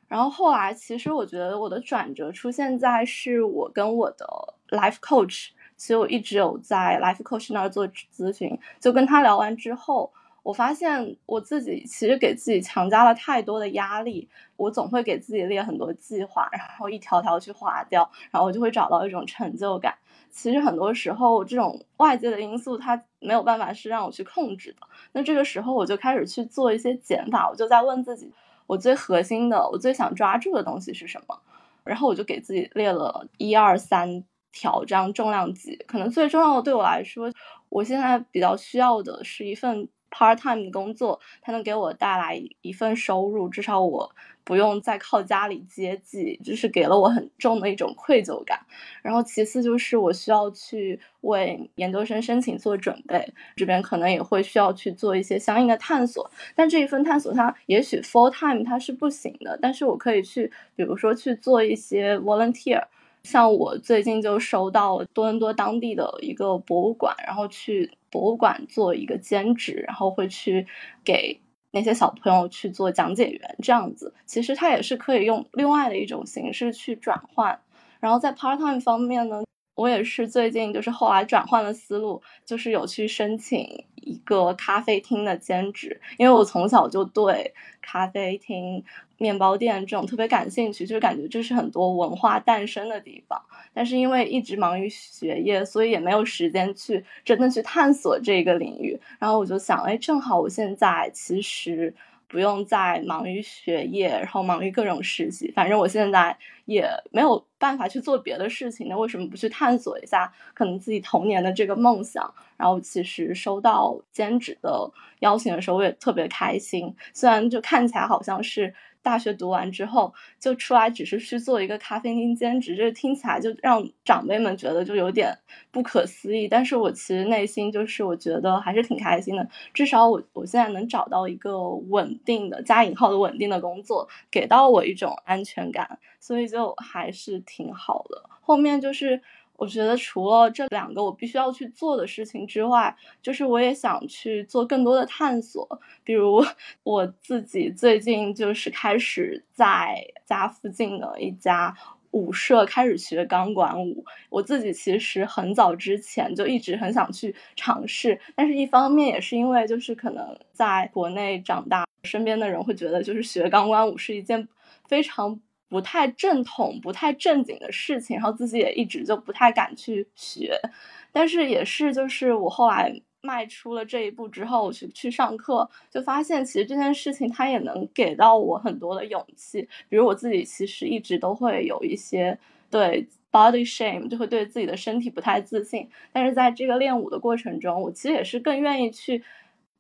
然后后来，其实我觉得我的转折出现在是我跟我的 life coach。其实我一直有在 Life Coach 那儿做咨询，就跟他聊完之后，我发现我自己其实给自己强加了太多的压力，我总会给自己列很多计划，然后一条条去划掉，然后我就会找到一种成就感。其实很多时候，这种外界的因素它没有办法是让我去控制的。那这个时候，我就开始去做一些减法，我就在问自己，我最核心的，我最想抓住的东西是什么？然后我就给自己列了一二三。挑战重量级，可能最重要的对我来说，我现在比较需要的是一份 part time 的工作，它能给我带来一份收入，至少我不用再靠家里接济，就是给了我很重的一种愧疚感。然后其次就是我需要去为研究生申请做准备，这边可能也会需要去做一些相应的探索。但这一份探索它也许 full time 它是不行的，但是我可以去，比如说去做一些 volunteer。像我最近就收到多伦多当地的一个博物馆，然后去博物馆做一个兼职，然后会去给那些小朋友去做讲解员，这样子，其实它也是可以用另外的一种形式去转换。然后在 part time 方面呢，我也是最近就是后来转换了思路，就是有去申请一个咖啡厅的兼职，因为我从小就对咖啡厅。面包店这种特别感兴趣，就是感觉这是很多文化诞生的地方。但是因为一直忙于学业，所以也没有时间去真的去探索这个领域。然后我就想，哎，正好我现在其实。不用再忙于学业，然后忙于各种实习。反正我现在也没有办法去做别的事情，那为什么不去探索一下可能自己童年的这个梦想？然后其实收到兼职的邀请的时候，我也特别开心。虽然就看起来好像是。大学读完之后，就出来只是去做一个咖啡厅兼职，这听起来就让长辈们觉得就有点不可思议。但是我其实内心就是我觉得还是挺开心的，至少我我现在能找到一个稳定的加引号的稳定的工作，给到我一种安全感，所以就还是挺好的。后面就是。我觉得除了这两个我必须要去做的事情之外，就是我也想去做更多的探索。比如 *laughs* 我自己最近就是开始在家附近的一家舞社开始学钢管舞。我自己其实很早之前就一直很想去尝试，但是一方面也是因为就是可能在国内长大，身边的人会觉得就是学钢管舞是一件非常不太正统、不太正经的事情，然后自己也一直就不太敢去学。但是也是就是我后来。迈出了这一步之后，我去去上课，就发现其实这件事情它也能给到我很多的勇气。比如我自己其实一直都会有一些对 body shame，就会对自己的身体不太自信。但是在这个练舞的过程中，我其实也是更愿意去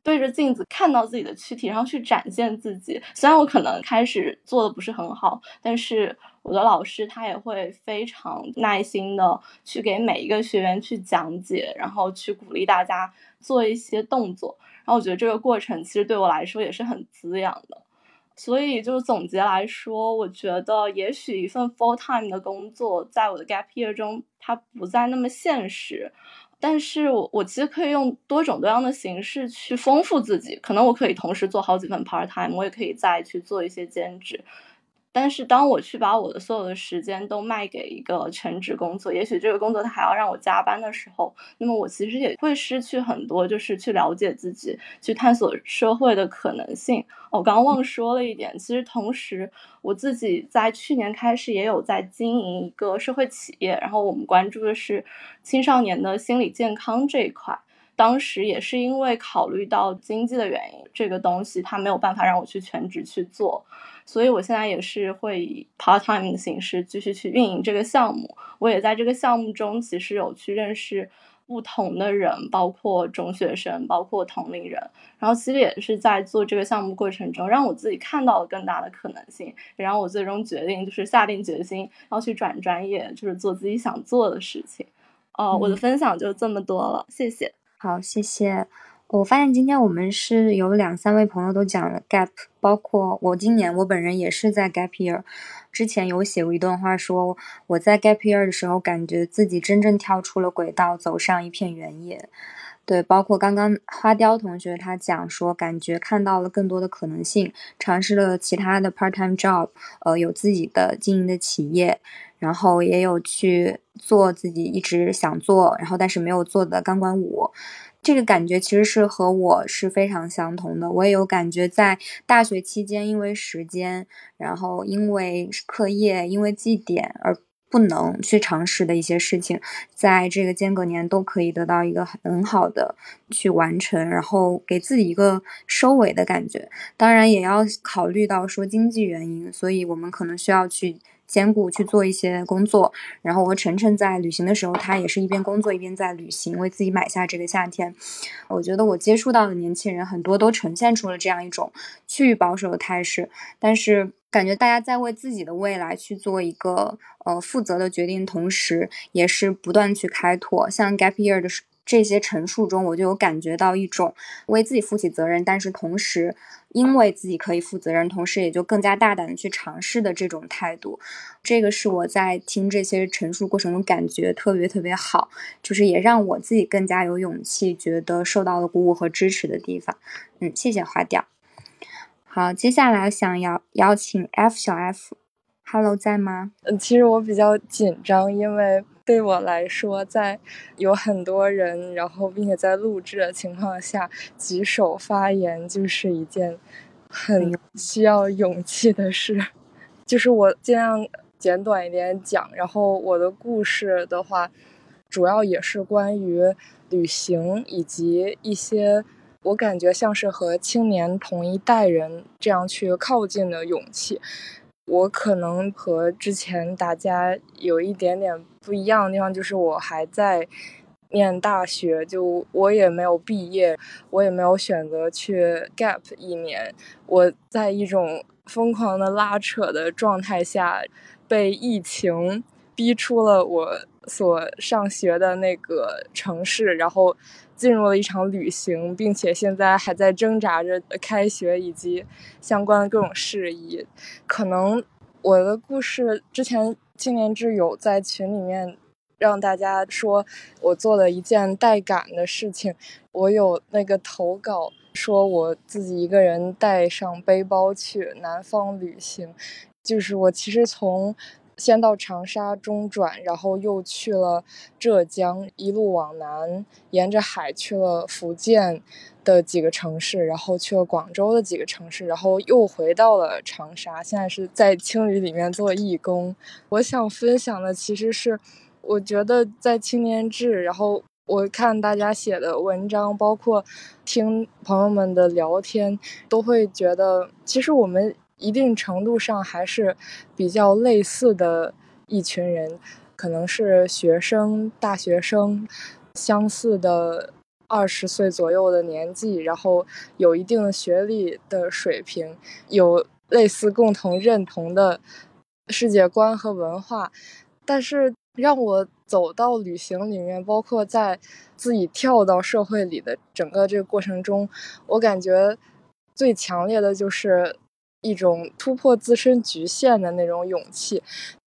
对着镜子看到自己的躯体，然后去展现自己。虽然我可能开始做的不是很好，但是。我的老师他也会非常耐心的去给每一个学员去讲解，然后去鼓励大家做一些动作。然后我觉得这个过程其实对我来说也是很滋养的。所以就是总结来说，我觉得也许一份 full time 的工作在我的 gap year 中它不再那么现实，但是我我其实可以用多种多样的形式去丰富自己。可能我可以同时做好几份 part time，我也可以再去做一些兼职。但是当我去把我的所有的时间都卖给一个全职工作，也许这个工作它还要让我加班的时候，那么我其实也会失去很多，就是去了解自己、去探索社会的可能性。我刚刚忘说了一点，其实同时我自己在去年开始也有在经营一个社会企业，然后我们关注的是青少年的心理健康这一块。当时也是因为考虑到经济的原因，这个东西它没有办法让我去全职去做。所以，我现在也是会以 part time 的形式继续去运营这个项目。我也在这个项目中，其实有去认识不同的人，包括中学生，包括同龄人。然后，其实也是在做这个项目过程中，让我自己看到了更大的可能性，也让我最终决定就是下定决心要去转专业，就是做自己想做的事情。哦，我的分享就这么多了，谢谢。好，谢谢。我发现今天我们是有两三位朋友都讲了 gap，包括我今年我本人也是在 gap year。之前有写过一段话，说我在 gap year 的时候，感觉自己真正跳出了轨道，走上一片原野。对，包括刚刚花雕同学他讲说，感觉看到了更多的可能性，尝试了其他的 part time job，呃，有自己的经营的企业，然后也有去做自己一直想做，然后但是没有做的钢管舞。这个感觉其实是和我是非常相同的。我也有感觉，在大学期间，因为时间，然后因为课业，因为绩点而不能去尝试的一些事情，在这个间隔年都可以得到一个很好的去完成，然后给自己一个收尾的感觉。当然，也要考虑到说经济原因，所以我们可能需要去。兼顾去做一些工作，然后我和晨晨在旅行的时候，他也是一边工作一边在旅行，为自己买下这个夏天。我觉得我接触到的年轻人很多都呈现出了这样一种趋于保守的态势，但是感觉大家在为自己的未来去做一个呃负责的决定，同时也是不断去开拓。像 Gap Year 的这些陈述中，我就有感觉到一种为自己负起责任，但是同时。因为自己可以负责任，同时也就更加大胆的去尝试的这种态度，这个是我在听这些陈述过程中感觉特别特别好，就是也让我自己更加有勇气，觉得受到了鼓舞和支持的地方。嗯，谢谢花掉。好，接下来想要邀请 F 小 F，Hello 在吗？嗯，其实我比较紧张，因为。对我来说，在有很多人，然后并且在录制的情况下举手发言，就是一件很需要勇气的事。就是我尽量简短一点讲，然后我的故事的话，主要也是关于旅行以及一些我感觉像是和青年同一代人这样去靠近的勇气。我可能和之前大家有一点点不一样的地方，就是我还在念大学，就我也没有毕业，我也没有选择去 gap 一年，我在一种疯狂的拉扯的状态下，被疫情逼出了我所上学的那个城市，然后。进入了一场旅行，并且现在还在挣扎着开学以及相关的各种事宜。可能我的故事之前青年志友在群里面让大家说我做了一件带感的事情。我有那个投稿说我自己一个人带上背包去南方旅行，就是我其实从先到长沙中转，然后又去了浙江，一路往南，沿着海去了福建的几个城市，然后去了广州的几个城市，然后又回到了长沙。现在是在青旅里面做义工。我想分享的其实是，我觉得在青年志，然后我看大家写的文章，包括听朋友们的聊天，都会觉得其实我们。一定程度上还是比较类似的一群人，可能是学生、大学生，相似的二十岁左右的年纪，然后有一定的学历的水平，有类似共同认同的世界观和文化。但是让我走到旅行里面，包括在自己跳到社会里的整个这个过程中，我感觉最强烈的就是。一种突破自身局限的那种勇气，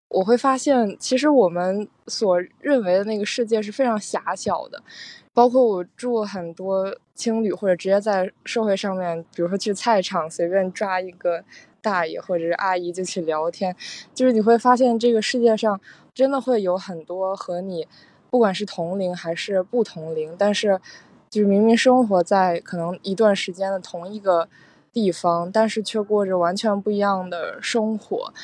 我会发现，其实我们所认为的那个世界是非常狭小的。包括我住很多青旅，或者直接在社会上面，比如说去菜场随便抓一个大爷或者是阿姨就去聊天，就是你会发现这个世界上真的会有很多和你，不管是同龄还是不同龄，但是就是明明生活在可能一段时间的同一个。地方，但是却过着完全不一样的生活。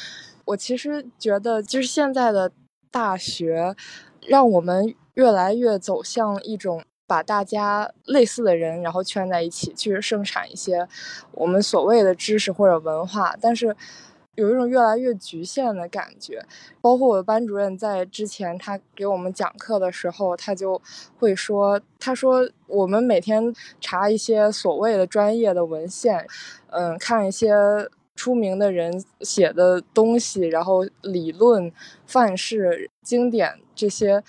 我其实觉得，就是现在的大学，让我们越来越走向一种把大家类似的人，然后圈在一起，去生产一些我们所谓的知识或者文化，但是。有一种越来越局限的感觉，包括我的班主任在之前他给我们讲课的时候，他就会说：“他说我们每天查一些所谓的专业的文献，嗯，看一些出名的人写的东西，然后理论、范式、经典这些，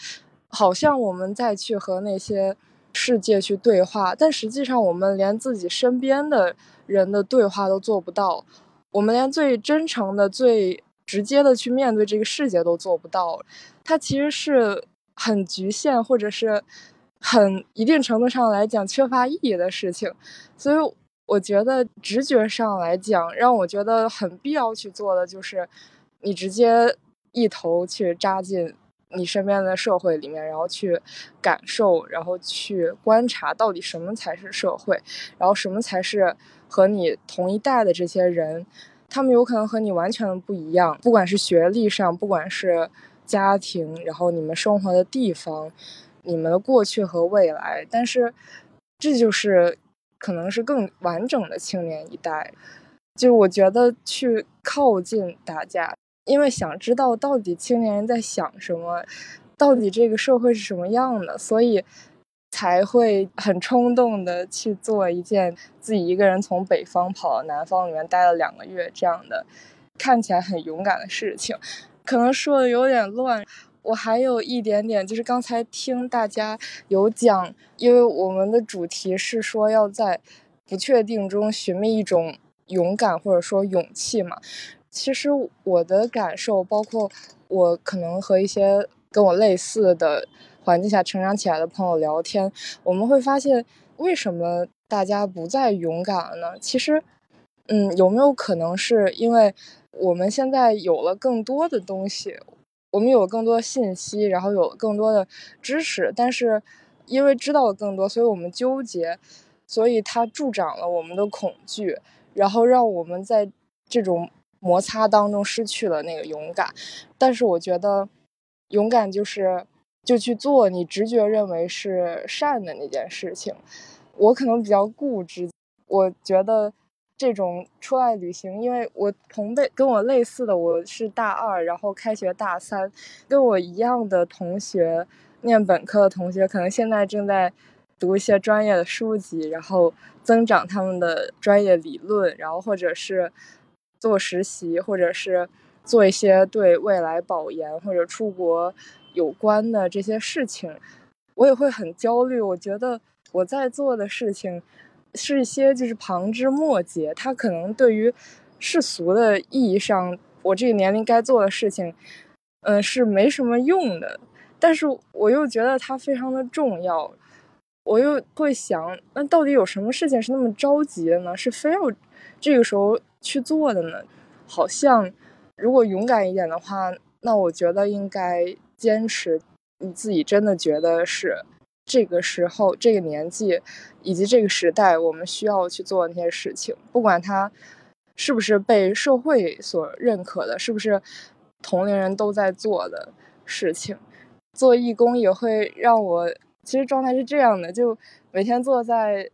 好像我们再去和那些世界去对话，但实际上我们连自己身边的人的对话都做不到。”我们连最真诚的、最直接的去面对这个世界都做不到，它其实是很局限，或者是很一定程度上来讲缺乏意义的事情。所以，我觉得直觉上来讲，让我觉得很必要去做的就是，你直接一头去扎进你身边的社会里面，然后去感受，然后去观察到底什么才是社会，然后什么才是。和你同一代的这些人，他们有可能和你完全不一样，不管是学历上，不管是家庭，然后你们生活的地方，你们的过去和未来，但是这就是可能是更完整的青年一代。就我觉得去靠近大家，因为想知道到底青年人在想什么，到底这个社会是什么样的，所以。才会很冲动的去做一件自己一个人从北方跑到南方里面待了两个月这样的看起来很勇敢的事情，可能说的有点乱。我还有一点点就是刚才听大家有讲，因为我们的主题是说要在不确定中寻觅一种勇敢或者说勇气嘛。其实我的感受，包括我可能和一些跟我类似的。环境下成长起来的朋友聊天，我们会发现，为什么大家不再勇敢了呢？其实，嗯，有没有可能是因为我们现在有了更多的东西，我们有更多信息，然后有了更多的知识，但是因为知道了更多，所以我们纠结，所以它助长了我们的恐惧，然后让我们在这种摩擦当中失去了那个勇敢。但是我觉得，勇敢就是。就去做你直觉认为是善的那件事情。我可能比较固执，我觉得这种出来旅行，因为我同辈跟我类似的，我是大二，然后开学大三，跟我一样的同学，念本科的同学，可能现在正在读一些专业的书籍，然后增长他们的专业理论，然后或者是做实习，或者是做一些对未来保研或者出国。有关的这些事情，我也会很焦虑。我觉得我在做的事情是一些就是旁枝末节，它可能对于世俗的意义上，我这个年龄该做的事情，嗯，是没什么用的。但是我又觉得它非常的重要，我又会想，那到底有什么事情是那么着急的呢？是非要这个时候去做的呢？好像如果勇敢一点的话。那我觉得应该坚持你自己真的觉得是这个时候、这个年纪以及这个时代我们需要去做那些事情，不管它是不是被社会所认可的，是不是同龄人都在做的事情。做义工也会让我，其实状态是这样的，就每天坐在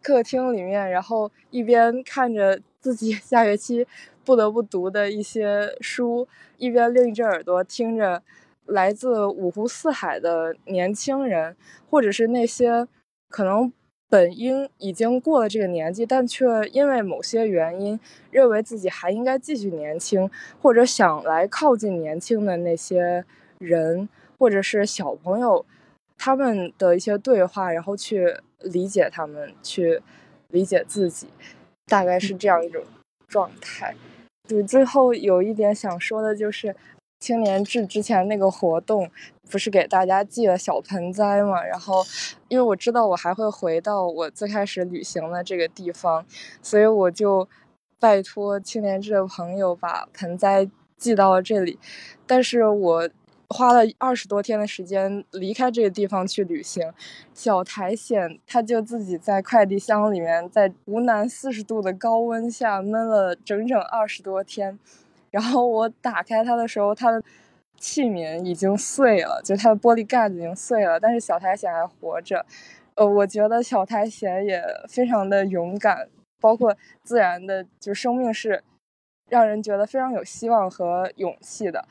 客厅里面，然后一边看着自己 *laughs* 下学期不得不读的一些书，一边另一只耳朵听着来自五湖四海的年轻人，或者是那些可能本应已经过了这个年纪，但却因为某些原因认为自己还应该继续年轻，或者想来靠近年轻的那些人。或者是小朋友，他们的一些对话，然后去理解他们，去理解自己，大概是这样一种状态。对，最后有一点想说的就是，青年志之前那个活动不是给大家寄了小盆栽嘛？然后，因为我知道我还会回到我最开始旅行的这个地方，所以我就拜托青年志的朋友把盆栽寄到了这里，但是我。花了二十多天的时间离开这个地方去旅行，小苔藓它就自己在快递箱里面，在湖南四十度的高温下闷了整整二十多天。然后我打开它的时候，它的器皿已经碎了，就它的玻璃盖子已经碎了，但是小苔藓还活着。呃，我觉得小苔藓也非常的勇敢，包括自然的，就生命是让人觉得非常有希望和勇气的。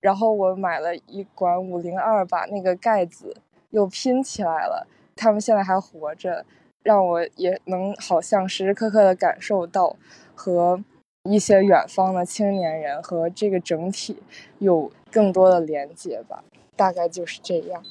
然后我买了一管五零二，把那个盖子又拼起来了。它们现在还活着，让我也能好像时时刻刻的感受到和一些远方的青年人和这个整体有更多的连接吧。大概就是这样。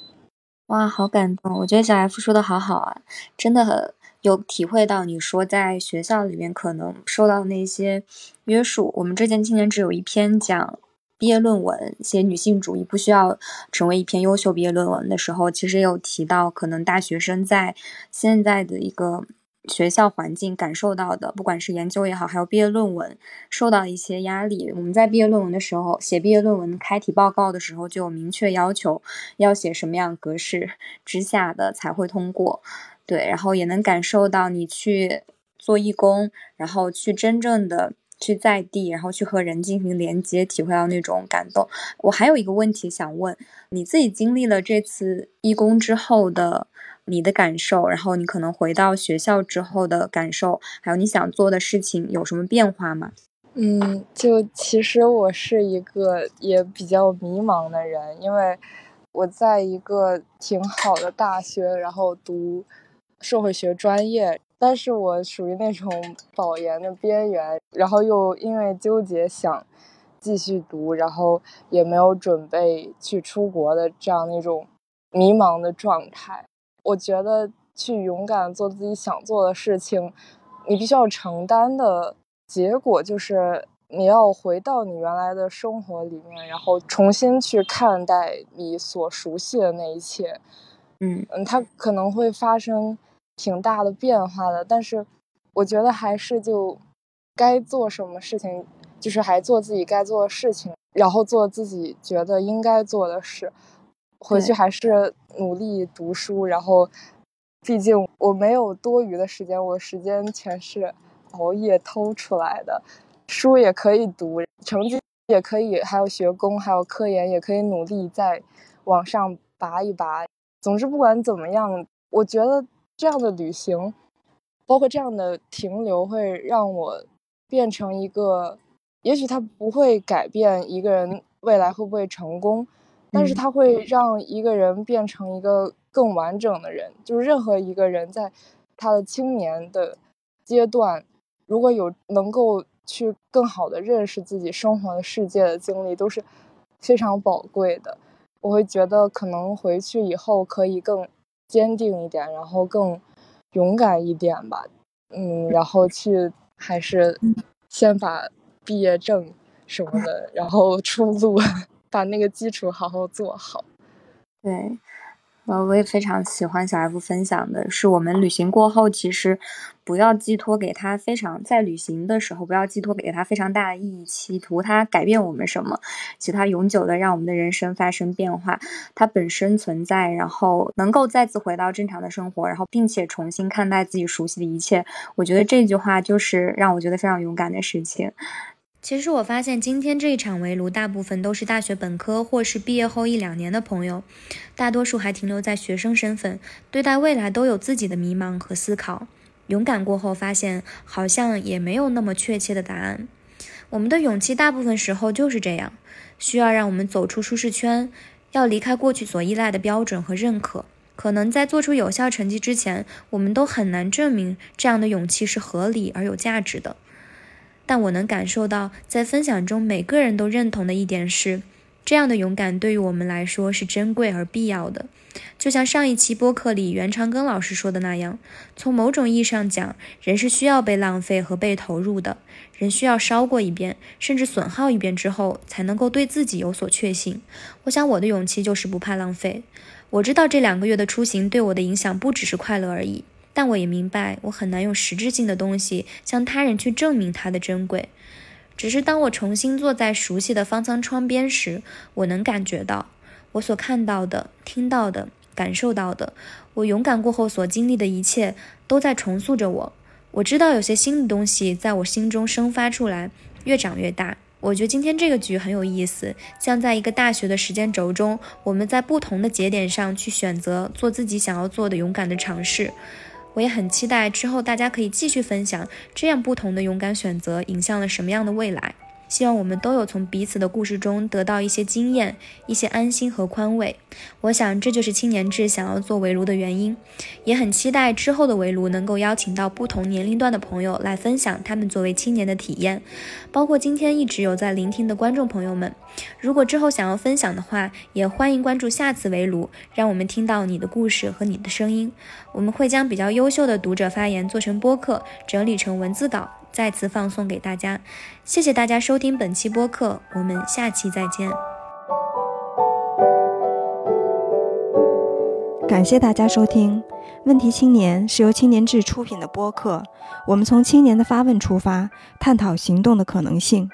哇，好感动！我觉得小 F 说的好好啊，真的很有体会到你说在学校里面可能受到那些约束。我们之前青年只有一篇讲。毕业论文写女性主义不需要成为一篇优秀毕业论文的时候，其实有提到，可能大学生在现在的一个学校环境感受到的，不管是研究也好，还有毕业论文受到一些压力。我们在毕业论文的时候写毕业论文开题报告的时候，就有明确要求要写什么样格式之下的才会通过。对，然后也能感受到你去做义工，然后去真正的。去在地，然后去和人进行连接，体会到那种感动。我还有一个问题想问，你自己经历了这次义工之后的你的感受，然后你可能回到学校之后的感受，还有你想做的事情有什么变化吗？嗯，就其实我是一个也比较迷茫的人，因为我在一个挺好的大学，然后读社会学专业。但是我属于那种保研的边缘，然后又因为纠结想继续读，然后也没有准备去出国的这样那种迷茫的状态。我觉得去勇敢做自己想做的事情，你必须要承担的结果就是你要回到你原来的生活里面，然后重新去看待你所熟悉的那一切。嗯嗯，它可能会发生。挺大的变化的，但是我觉得还是就该做什么事情，就是还做自己该做的事情，然后做自己觉得应该做的事。回去还是努力读书，然后毕竟我没有多余的时间，我时间全是熬夜偷出来的。书也可以读，成绩也可以，还有学工，还有科研也可以努力再往上拔一拔。总之，不管怎么样，我觉得。这样的旅行，包括这样的停留，会让我变成一个，也许它不会改变一个人未来会不会成功，但是它会让一个人变成一个更完整的人。就是任何一个人在他的青年的阶段，如果有能够去更好的认识自己生活的世界的经历，都是非常宝贵的。我会觉得可能回去以后可以更。坚定一点，然后更勇敢一点吧。嗯，然后去还是先把毕业证什么的，然后出路，把那个基础好好做好。对，我我也非常喜欢小 F 分享的，是我们旅行过后，其实不要寄托给他非常在旅行的时候，不要寄托给他非常大的意义，企图他改变我们什么，其他永久的让我们的人生发生变化，它本身存在，然后能够再次回到正常的生活，然后并且重新看待自己熟悉的一切，我觉得这句话就是让我觉得非常勇敢的事情。其实我发现今天这一场围炉，大部分都是大学本科或是毕业后一两年的朋友，大多数还停留在学生身份，对待未来都有自己的迷茫和思考。勇敢过后，发现好像也没有那么确切的答案。我们的勇气大部分时候就是这样，需要让我们走出舒适圈，要离开过去所依赖的标准和认可。可能在做出有效成绩之前，我们都很难证明这样的勇气是合理而有价值的。但我能感受到，在分享中每个人都认同的一点是，这样的勇敢对于我们来说是珍贵而必要的。就像上一期播客里袁长庚老师说的那样，从某种意义上讲，人是需要被浪费和被投入的。人需要烧过一遍，甚至损耗一遍之后，才能够对自己有所确信。我想我的勇气就是不怕浪费。我知道这两个月的出行对我的影响不只是快乐而已。但我也明白，我很难用实质性的东西向他人去证明它的珍贵。只是当我重新坐在熟悉的方舱窗边时，我能感觉到，我所看到的、听到的、感受到的，我勇敢过后所经历的一切，都在重塑着我。我知道有些新的东西在我心中生发出来，越长越大。我觉得今天这个局很有意思，像在一个大学的时间轴中，我们在不同的节点上去选择做自己想要做的勇敢的尝试。我也很期待之后大家可以继续分享这样不同的勇敢选择影向了什么样的未来。希望我们都有从彼此的故事中得到一些经验、一些安心和宽慰。我想这就是青年志想要做围炉的原因，也很期待之后的围炉能够邀请到不同年龄段的朋友来分享他们作为青年的体验，包括今天一直有在聆听的观众朋友们。如果之后想要分享的话，也欢迎关注下次围炉，让我们听到你的故事和你的声音。我们会将比较优秀的读者发言做成播客，整理成文字稿。再次放送给大家，谢谢大家收听本期播客，我们下期再见。感谢大家收听《问题青年》，是由青年志出品的播客。我们从青年的发问出发，探讨行动的可能性。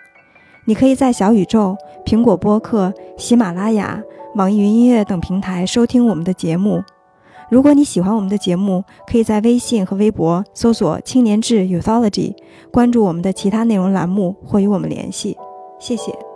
你可以在小宇宙、苹果播客、喜马拉雅、网易云音乐等平台收听我们的节目。如果你喜欢我们的节目，可以在微信和微博搜索“青年志 Uthology”，关注我们的其他内容栏目或与我们联系。谢谢。